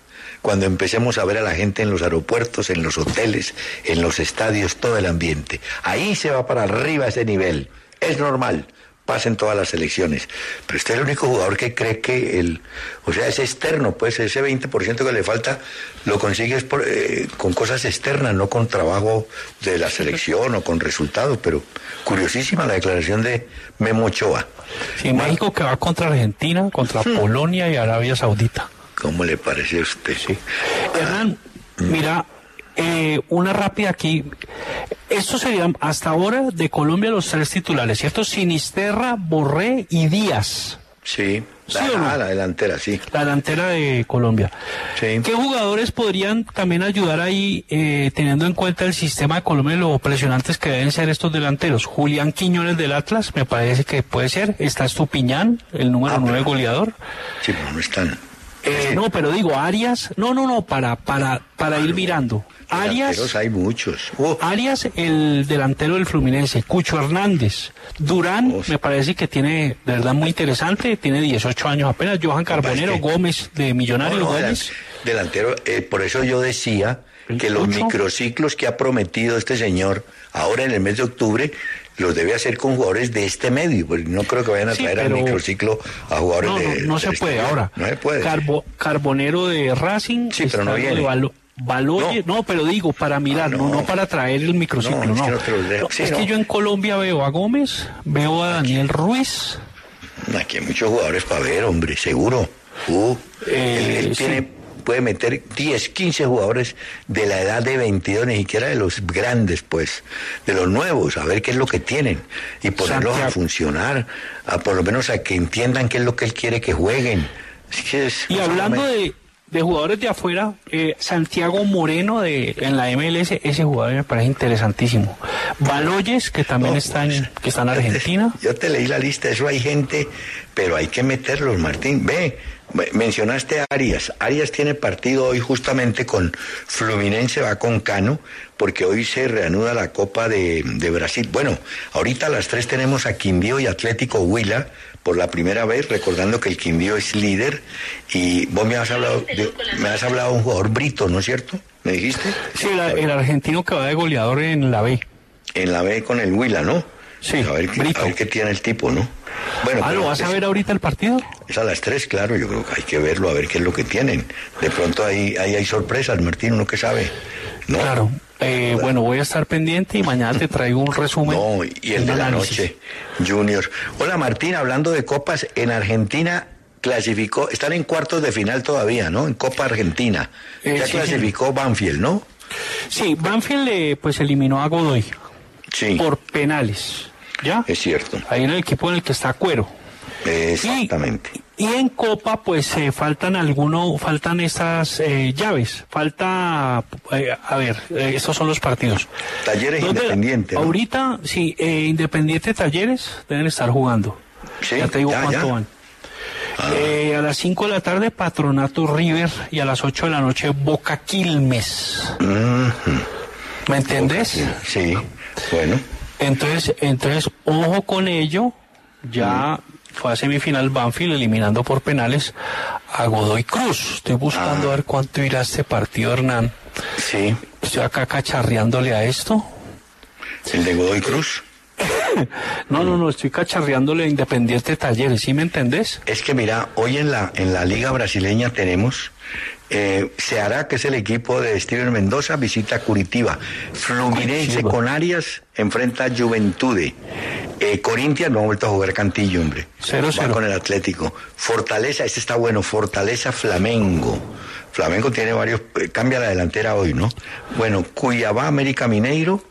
cuando empecemos a ver a la gente en los aeropuertos, en los hoteles, en los estadios, todo el ambiente. Ahí se va para arriba ese nivel. Es normal, pasen todas las elecciones. Pero usted es el único jugador que cree que el, o sea, es externo, pues ese 20% que le falta lo consigues por, eh, con cosas externas, no con trabajo de la selección o con resultados. Pero curiosísima la declaración de Memo Ochoa. Sí, México que va contra Argentina, contra Polonia y Arabia Saudita. ¿Cómo le parece a usted? Sí. Hernán, mira, eh, una rápida aquí. Estos serían hasta ahora de Colombia los tres titulares, ¿cierto? Sinisterra, Borré y Díaz. Sí, ¿Sí la, o no? ah, la delantera, sí. La delantera de Colombia. Sí. ¿Qué jugadores podrían también ayudar ahí, eh, teniendo en cuenta el sistema de Colombia y lo presionantes que deben ser estos delanteros? Julián Quiñones del Atlas, me parece que puede ser. Está Estupiñán, el número Ah, 9 goleador. Sí, pero no están. Eh, no, pero digo, Arias, no, no, no, para, para, para ir mirando. Arias, hay muchos. Oh, Arias, el delantero del Fluminense, Cucho Hernández, Durán, me parece que tiene, de verdad, muy interesante, tiene 18 años apenas, Johan Carbonero, que- Gómez, de Millonarios, no, no, Gómez. delan- delantero, eh, por eso yo decía que los microciclos que ha prometido este señor ahora en el mes de octubre los debe hacer con jugadores de este medio, pues no creo que vayan a Sí, traer al microciclo a jugadores No, no, de no del se puede ahora. No se puede. Carbo- Carbonero de Racing. Sí, pero no de viene. No. pero digo, para mirar, no. no, para traer el microciclo, No, es que Sí, es yo en Colombia veo a Gómez, veo a Daniel Ruiz, Aquí hay muchos jugadores para ver, hombre, seguro. Uh, Eh, él, él sí. tiene, puede meter 10, 15 jugadores de la edad de 22, ni siquiera de los grandes, pues, de los nuevos, a ver qué es lo que tienen y ponerlos a funcionar, a por lo menos a que entiendan qué es lo que él quiere que jueguen. Así que es- Y hablando de, de jugadores de afuera, eh, Santiago Moreno de, en la MLS, ese jugador me parece interesantísimo. Baloyes, que también está, en, que está en Argentina. Yo te leí la lista, eso hay gente, pero hay que meterlos, Martín. Ve, mencionaste a Arias. Arias tiene partido hoy justamente con Fluminense, va con Cano, porque hoy se reanuda la Copa de, de Brasil. Bueno, ahorita a las tres tenemos a Quindío y Atlético Huila por la primera vez, recordando que el Quindío es líder. Y vos me has hablado de, me has hablado de un jugador brito, ¿no es cierto? ¿Me dijiste? Sí, el, el argentino que va de goleador en la B. En la B con el Huila, ¿no? Sí, a ver, qué- a ver qué tiene el tipo, ¿no? Bueno, Ah, pero ¿lo vas a ver ahorita el partido? Es a las tres, claro, yo creo que hay que verlo, a ver qué es lo que tienen. De pronto ahí, ahí hay sorpresas, Martín, uno que sabe. ¿no? Claro. Eh, bueno, voy a estar pendiente y mañana te traigo un resumen. No, y el de la análisis. noche, Junior. Hola Martín, hablando de copas, en Argentina clasificó, están en cuartos de final todavía, ¿no? En Copa Argentina. Eh, ya sí, clasificó Banfield, ¿no? Sí, Banfield eh, pues eliminó a Godoy Sí. por penales. ¿Ya? Es cierto. Ahí en el equipo en el que está Cuero. Exactamente. Y en Copa, pues eh, faltan alguno, faltan estas eh, llaves. Falta, eh, a ver, eh, estos son los partidos. Talleres ¿Dónde- Independiente. ¿no? Ahorita, sí, Independiente Talleres deben estar jugando. Sí, ya te digo ya, cuánto ya. van. Eh, a las 5 de la tarde, Patronato River y a las 8 de la noche, Boca Quilmes. ¿Me entendés? Sí, bueno. Entonces, entonces, ojo con ello. Ya fue a semifinal Banfield eliminando por penales a Godoy Cruz. Estoy buscando a ver cuánto irá este partido, Hernán. Sí. Estoy acá cacharreándole a esto. ¿El de Godoy Cruz? No, no, no, estoy cacharreándole a Independiente Talleres, ¿sí me entendés? Es que mira, hoy en la, en la liga brasileña tenemos Eh, se hará que es el equipo de Steven Mendoza, visita Curitiba. Fluminense con Arias enfrenta a Juventude. Eh, Corinthians no ha vuelto a jugar Cantillo, hombre. Va con el Atlético. Fortaleza, este está bueno, Fortaleza Flamengo. Flamengo tiene varios, eh, cambia la delantera hoy, ¿no? Bueno, Cuyabá, América Mineiro,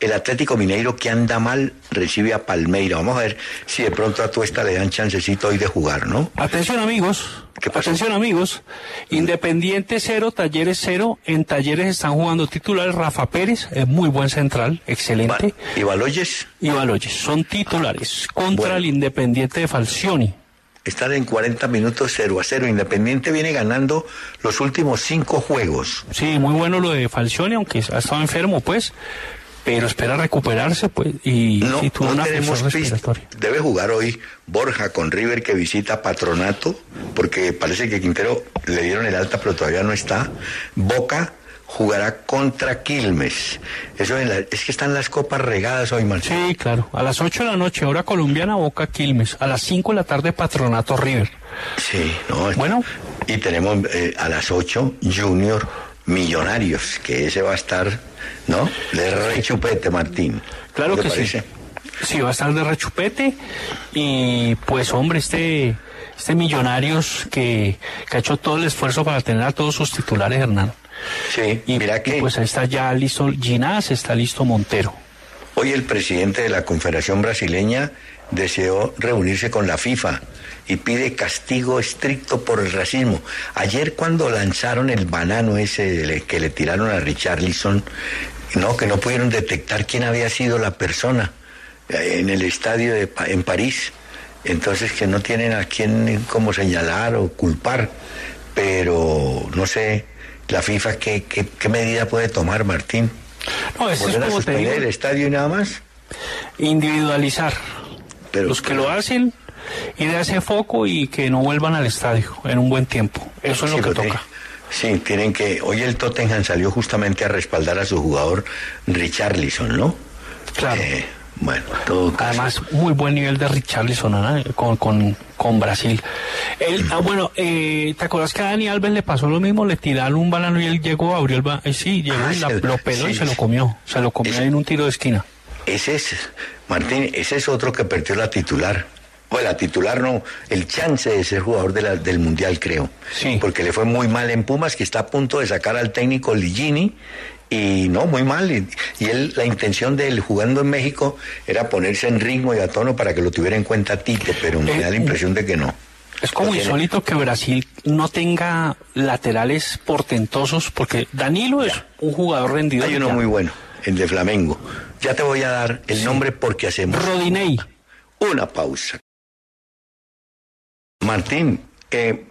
el Atlético Mineiro que anda mal recibe a Palmeira. Vamos a ver si de pronto a Tuesta le dan chancecito hoy de jugar, ¿no? Atención amigos. Atención amigos. Independiente cero, Talleres cero. En Talleres están jugando titulares Rafa Pérez, es muy buen central, excelente. ¿Y Baloyes? Y Baloyes, son titulares contra el Independiente de Falcioni. Están en 40 minutos 0 a 0. Independiente viene ganando los últimos cinco juegos. Sí, muy bueno lo de Falcioni, aunque ha estado enfermo, pues pero espera recuperarse pues y no, y tuvo no una tenemos. Debe jugar hoy Borja con River que visita Patronato, porque parece que Quintero le dieron el alta, pero todavía no está. Boca jugará contra Quilmes. Eso en la- es que están las copas regadas hoy, Marcelo. Sí, claro. A las 8 de la noche, hora colombiana, Boca Quilmes. A las 5 de la tarde, Patronato River. Sí, no. Bueno. Y tenemos eh, a las 8 Junior Millonarios, que ese va a estar, ¿no? De rechupete, Martín. Claro ¿Qué que sí. Sí, va a estar de rechupete. Y pues, hombre, este, este Millonarios que, que ha hecho todo el esfuerzo para tener a todos sus titulares, Hernán. Sí, y, mira que- y pues ahí está ya listo Ginás, está listo Montero. Hoy el presidente de la Confederación Brasileña deseó reunirse con la FIFA y pide castigo estricto por el racismo. Ayer cuando lanzaron el banano ese que le tiraron a Richarlison, no, que no pudieron detectar quién había sido la persona eh, en el estadio de, en París. Entonces que no tienen a quién como señalar o culpar. Pero no sé, la FIFA qué, qué, qué medida puede tomar, Martín. No, eso es ¿Volver a como te suspender digo. el estadio y nada más? Individualizar. Los que lo hacen, ir a ese foco y que no vuelvan al estadio en un buen tiempo. Eso es Sí, lo que toca. Sí, tienen que. Hoy el Tottenham salió justamente a respaldar a su jugador Richarlison, ¿no? Claro. Eh, bueno, todo. Además, muy buen nivel de Richarlison ¿no? con, con, con Brasil. Él, ah, bueno, eh, ¿te acuerdas que a Dani Alves le pasó lo mismo? Le tiraron un banano y él llegó, abrió el ba- eh, sí, llegó Ah, y la- lo peló y se lo comió. Se lo comió en un tiro de esquina. Ese es, Martín, ese es otro que perdió la titular. Bueno, la titular no, el chance de ser jugador de la- del Mundial, creo. Sí. Porque le fue muy mal en Pumas, que está a punto de sacar al técnico Ligini. Y no, muy mal. Y, y él, la intención de él jugando en México era ponerse en ritmo y a tono para que lo tuviera en cuenta Tite, pero me Eh, da la impresión de que no. Es como tiene- insólito que Brasil no tenga laterales portentosos, porque Danilo es un jugador rendido. Hay uno muy bueno, el de Flamengo. Ya te voy a dar el nombre porque hacemos Rodinei. una pausa. Martín, eh,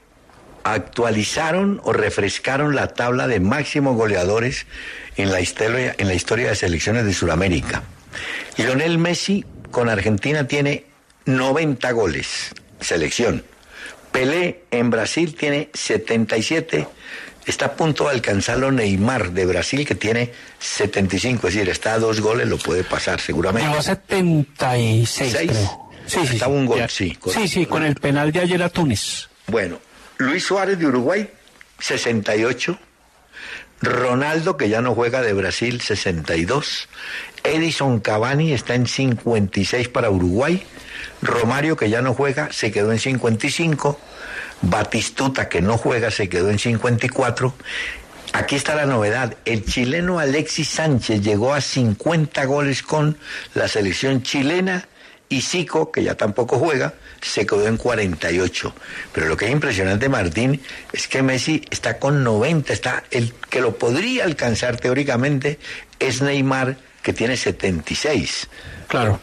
actualizaron o refrescaron la tabla de máximos goleadores en la historia, en la historia de selecciones de Sudamérica. Lionel Messi con Argentina tiene 90 goles, selección. Pelé en Brasil tiene 77. Está a punto de alcanzarlo Neymar de Brasil, que tiene 75. Es decir, está a dos goles, lo puede pasar seguramente. A 76, Seis. creo. Sí, sí, Está sí. un gol, Ya. sí, Sí, sí, con el penal de ayer a Túnez. Bueno, Luis Suárez de Uruguay, 68. Ronaldo, que ya no juega de Brasil, 62. Edison Cavani está en 56 para Uruguay. Romario, que ya no juega, se quedó en 55. Batistuta, que no juega, se quedó en 54. Aquí está la novedad. El chileno Alexis Sánchez llegó a 50 goles con la selección chilena y Zico, que ya tampoco juega, se quedó en 48. Pero lo que es impresionante, Martín, es que Messi está con 90. Está el que lo podría alcanzar teóricamente es Neymar, que tiene 76. Claro.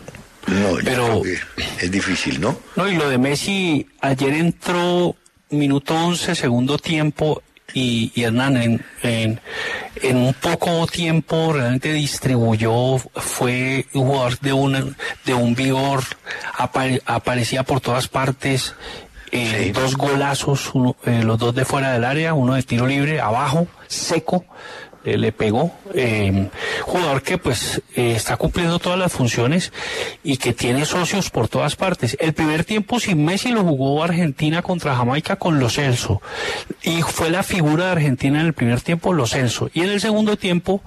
No, Pero- es difícil, ¿no? No, y lo de Messi, ayer entró minuto 11, segundo tiempo, y, y Hernán en, en, en un poco tiempo realmente distribuyó, fue un jugador de, una, de un vigor, apare- aparecía por todas partes, eh, dos golazos, uno- eh, los dos de fuera del área, uno de tiro libre, abajo, seco, le, le pegó. Eh, jugador que pues eh, está cumpliendo todas las funciones y que tiene socios por todas partes. El primer tiempo sin Messi lo jugó Argentina contra Jamaica con Lo Celso. Y fue la figura de Argentina en el primer tiempo, Lo Celso. Y en el segundo tiempo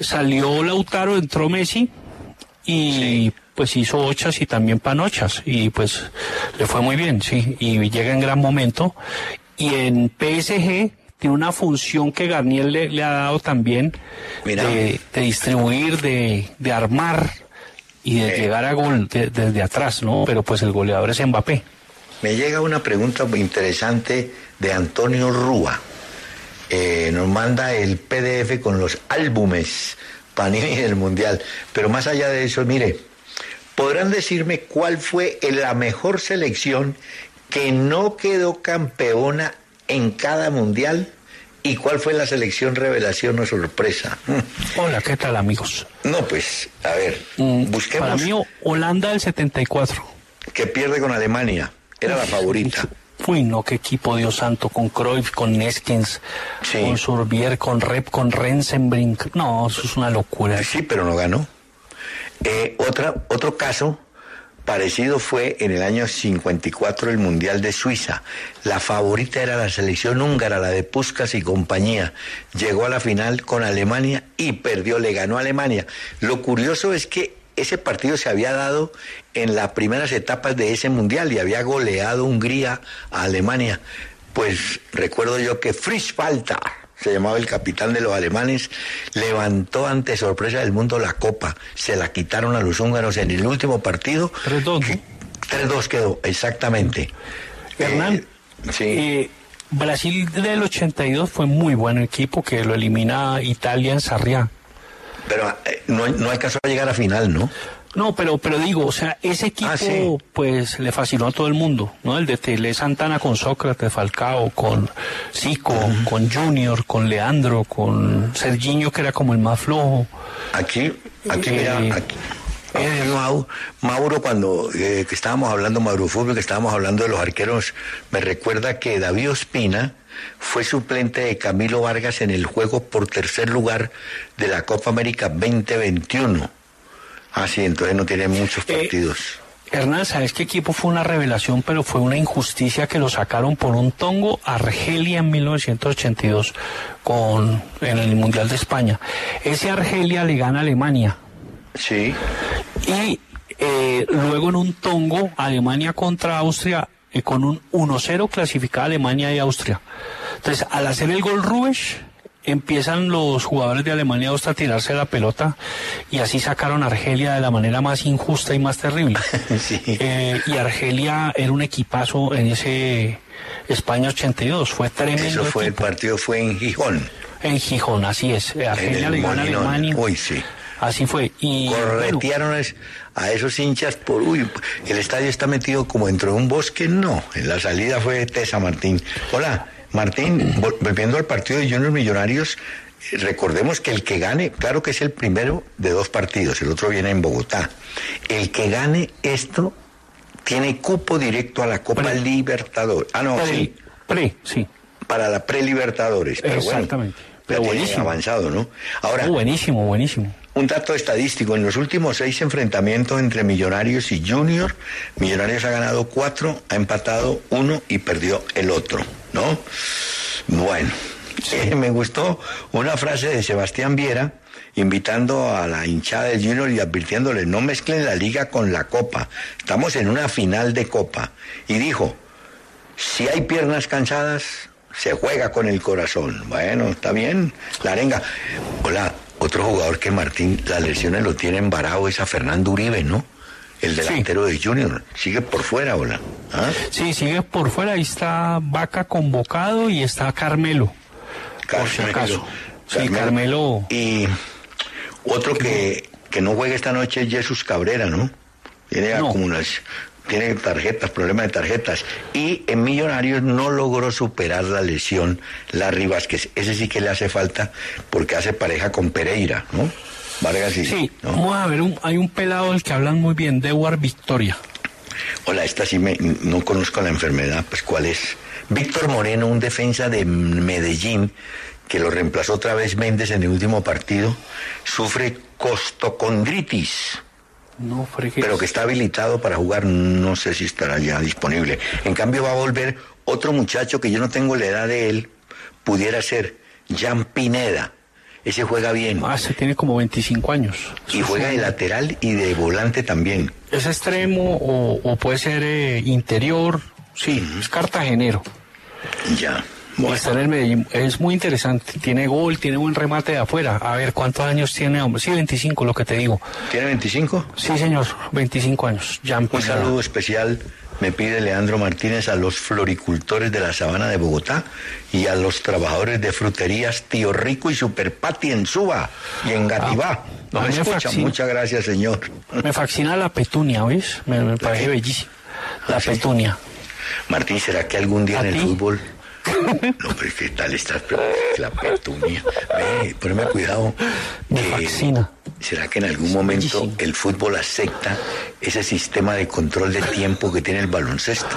salió Lautaro, entró Messi y pues hizo ochas y también panochas y pues le fue muy bien, sí, y llega en gran momento. Y en PSG tiene una función que Garnier le, le ha dado también de, de distribuir, de, de armar y de llegar a gol de- desde atrás, ¿no? Pero pues el goleador es Mbappé. Me llega una pregunta muy interesante de Antonio Rúa. Eh, nos manda el PDF con los álbumes Panini del Mundial. Pero más allá de eso, mire, ¿podrán decirme cuál fue la mejor selección que no quedó campeona en cada mundial? ¿Y cuál fue la selección revelación o sorpresa? Hola, ¿qué tal amigos? No, pues, a ver, busquemos... Para mí, Holanda del 74. Que pierde con Alemania. Era la favorita. Uy, no, qué equipo, Dios santo, con Cruyff, con Neskens, con Surbier, con Rep, con Rensenbrink. No, eso es una locura. Sí, pero no ganó. Eh, otra, otro caso parecido fue en el año 54 el Mundial de Suiza. La favorita era la selección húngara, la de Puskas y compañía. Llegó a la final con Alemania y perdió, le ganó a Alemania. Lo curioso es que ese partido se había dado en las primeras etapas de ese Mundial y había goleado Hungría a Alemania. Pues recuerdo yo que Fritz Walter, se llamaba el capitán de los alemanes, levantó ante sorpresa del mundo la copa. Se la quitaron a los húngaros en el último partido. 3-2. 3-2 quedó, exactamente. Hernán, eh, Brasil del 82 fue muy buen equipo que lo elimina Italia en Sarriá. Pero eh, no, no alcanzó a llegar a final, ¿no? No, pero, pero digo, o sea, ese equipo Ah, sí. pues le fascinó a todo el mundo, ¿no? El de Tele Santana con Sócrates, Falcao, con Zico, con Junior, con Leandro, con Serginho que era como el más flojo. Aquí, aquí, Eh, mira, aquí. Eh, Mau- Mauro, cuando eh, que estábamos hablando Mauro Fútbol, que estábamos hablando de los arqueros, me recuerda que David Ospina fue suplente de Camilo Vargas en el juego por tercer lugar de la Copa América 2021. Ah, sí, entonces no tiene muchos partidos. Hernán, ¿sabes qué equipo fue una revelación, pero fue una injusticia que lo sacaron por un tongo Argelia en 1982 con, en el Mundial de España? Ese Argelia le gana a Alemania. Sí. Y eh, luego en un tongo, Alemania contra Austria, eh, con un 1-0 clasificada Alemania y Austria. Entonces, al hacer el gol Rubesch, empiezan los jugadores de Alemania a tirarse la pelota y así sacaron a Argelia de la manera más injusta y más terrible. Eh, y Argelia era un equipazo en ese España 82, fue tremendo. Eso fue, el partido fue en Gijón. En Gijón, así es. Argelia le a. Alemania. Uy, sí. Así fue. Y bueno, Corretearon es- a esos hinchas por, uy, el estadio está metido como dentro de un bosque, no, en la salida fue Tesa Martín. Hola, Martín, vol- volviendo al partido de Junior Millonarios, eh, recordemos que el que gane, claro que es el primero de dos partidos, el otro viene en Bogotá, el que gane esto tiene cupo directo a la Copa Libertadores. Ah, no, Pre, sí. Pre, sí. Para la pre-Libertadores, pero bueno. Exactamente. Pero buenísimo. avanzado, ¿no? Ahora, Oh, buenísimo, buenísimo. un dato estadístico, en los últimos seis enfrentamientos entre Millonarios y Junior, Millonarios ha ganado cuatro, ha empatado uno y perdió el otro, ¿no? Bueno, eh, me gustó una frase de Sebastián Viera invitando a la hinchada del Junior y advirtiéndole, no mezclen la liga con la copa, estamos en una final de copa. Y dijo, si hay piernas cansadas, se juega con el corazón. Bueno, está bien, la arenga. Hola, otro jugador que Martín, las lesiones lo tienen varado es a Fernando Uribe, ¿no? El delantero de Junior. Sigue por fuera, hola. ¿Ah? Sí, sigue por fuera. Ahí está Vaca convocado y está Carmelo. Por si acaso. Sí, Carmelo. Y otro que, que no juega esta noche es Jesús Cabrera, ¿no? Tiene acumulación. Tiene tarjetas, problemas de tarjetas. Y en Millonarios no logró superar la lesión Larry Vázquez. Ese sí que le hace falta porque hace pareja con Pereira, ¿no? Vargas y... Sí, ¿no? vamos a ver, un- hay un pelado del que hablan muy bien, Dewar Victoria. Hola, esta sí me, no conozco la enfermedad, pues ¿cuál es? Víctor Moreno, un defensa de Medellín que lo reemplazó otra vez Méndez en el último partido, sufre costocondritis. No, pero que está habilitado para jugar, no sé si estará ya disponible. En cambio va a volver otro muchacho que yo no tengo la edad de él, pudiera ser Jan Pineda. Ese juega bien. Ah, se tiene como 25 años. Y juega de lateral y de volante también. Es extremo o, puede ser eh, interior. Sí, es cartagenero. Ya. Está en el Medellín. Es muy interesante. Tiene gol, tiene buen remate de afuera. A ver, ¿cuántos años tiene, hombre? Sí, 25, lo que te digo. ¿Tiene 25? Sí, señor, 25 años. Un saludo especial me pide Leandro Martínez a los floricultores de la sabana de Bogotá y a los trabajadores de fruterías Tío Rico y Superpati en Suba y en Gativá. Ah, Nos escucha. Muchas gracias, señor. Me fascina la petunia, ¿ves? Me, parece bellísima. La petunia. Martín, ¿será que algún día en el fútbol no, pero ¿qué tal estás? La petunia. Ve, ponme cuidado. Me fascina. ¿Será que en algún momento el fútbol acepta ese sistema de control de tiempo que tiene el baloncesto?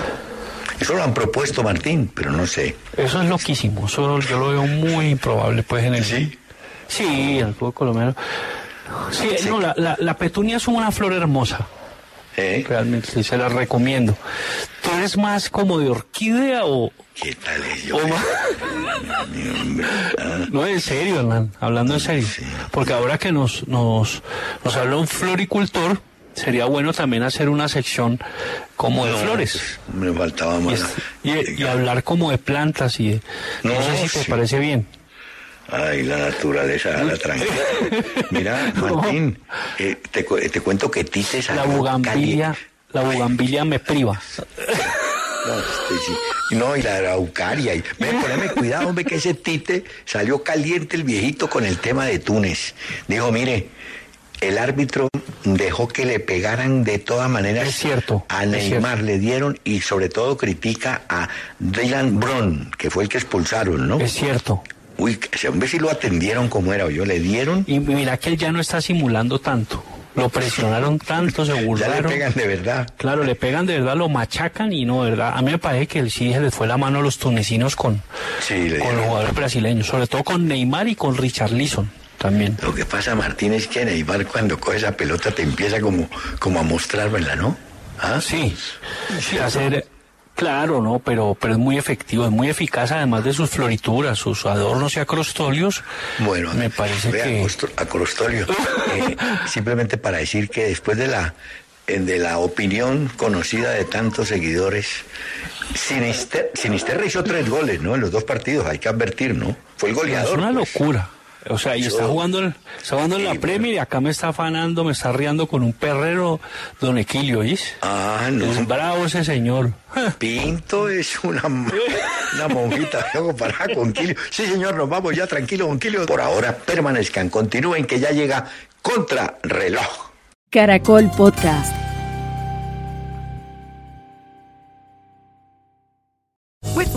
Eso lo han propuesto, Martín, pero no sé. Eso es loquísimo. Eso yo lo veo muy improbable, pues, en el... ¿Sí? Sí, el fútbol colombiano. Sí, no, la, la petunia es una flor hermosa. ¿Eh? Realmente sí, se la recomiendo. ¿Tú eres más como de orquídea o...? ¿Qué tal es yo? no, en serio, Hernán, hablando en serio. Porque ahora que nos, nos, nos habla un floricultor, sería bueno también hacer una sección como de flores. Me faltaba más. Y, hablar como de plantas y No, sé si te parece bien. Ay, la naturaleza, la tranquila. Mira, Martín, eh, te, te, cuento que Tite La bugambilia, la bugambilia me priva. No, no, y la araucaria. Y, poneme cuidado, hombre, que ese Tite salió caliente el viejito con el tema de Túnez. Dijo, mire, el árbitro dejó que le pegaran de todas maneras es cierto, a Neymar, le dieron y sobre todo critica a Dylan Brown, que fue el que expulsaron, ¿no? Es cierto. Uy, ese hombre sí lo atendieron como era, yo le dieron. Y mira que él ya no está simulando tanto. Lo presionaron tanto, se burlaron. Ya le pegan de verdad. Claro, le pegan de verdad, lo machacan y no, de verdad. A mí me parece que el sí se le fue la mano a los tunecinos con, con los jugadores brasileños, sobre todo con Neymar y con Richard Leeson también. Lo que pasa, Martín, es que Neymar cuando coge esa pelota te empieza como, como a mostrármela, ¿no? ¿Ah? Sí, sí, hacer Claro, no, pero, pero es muy efectivo, es muy eficaz, además de sus florituras, sus adornos y acrostolios. Bueno, me parece que. Acrostolio. eh, simplemente para decir que después de la, de la opinión conocida de tantos seguidores, Sinisterra hizo tres goles, ¿no? En los dos partidos, hay que advertir, ¿no? Fue el goleador. Es una pues. locura. O sea, y está jugando, está jugando en la Premier y acá me está afanando, me está riendo con un perrero, don Equilio, ¿oís? Ah, no. Es bravo ese señor. Pinto es una, una monjita para con Quilio. Sí, señor, nos vamos ya, tranquilo, don Quilio. Por ahora permanezcan, continúen que ya llega contra reloj. Caracol Podcast.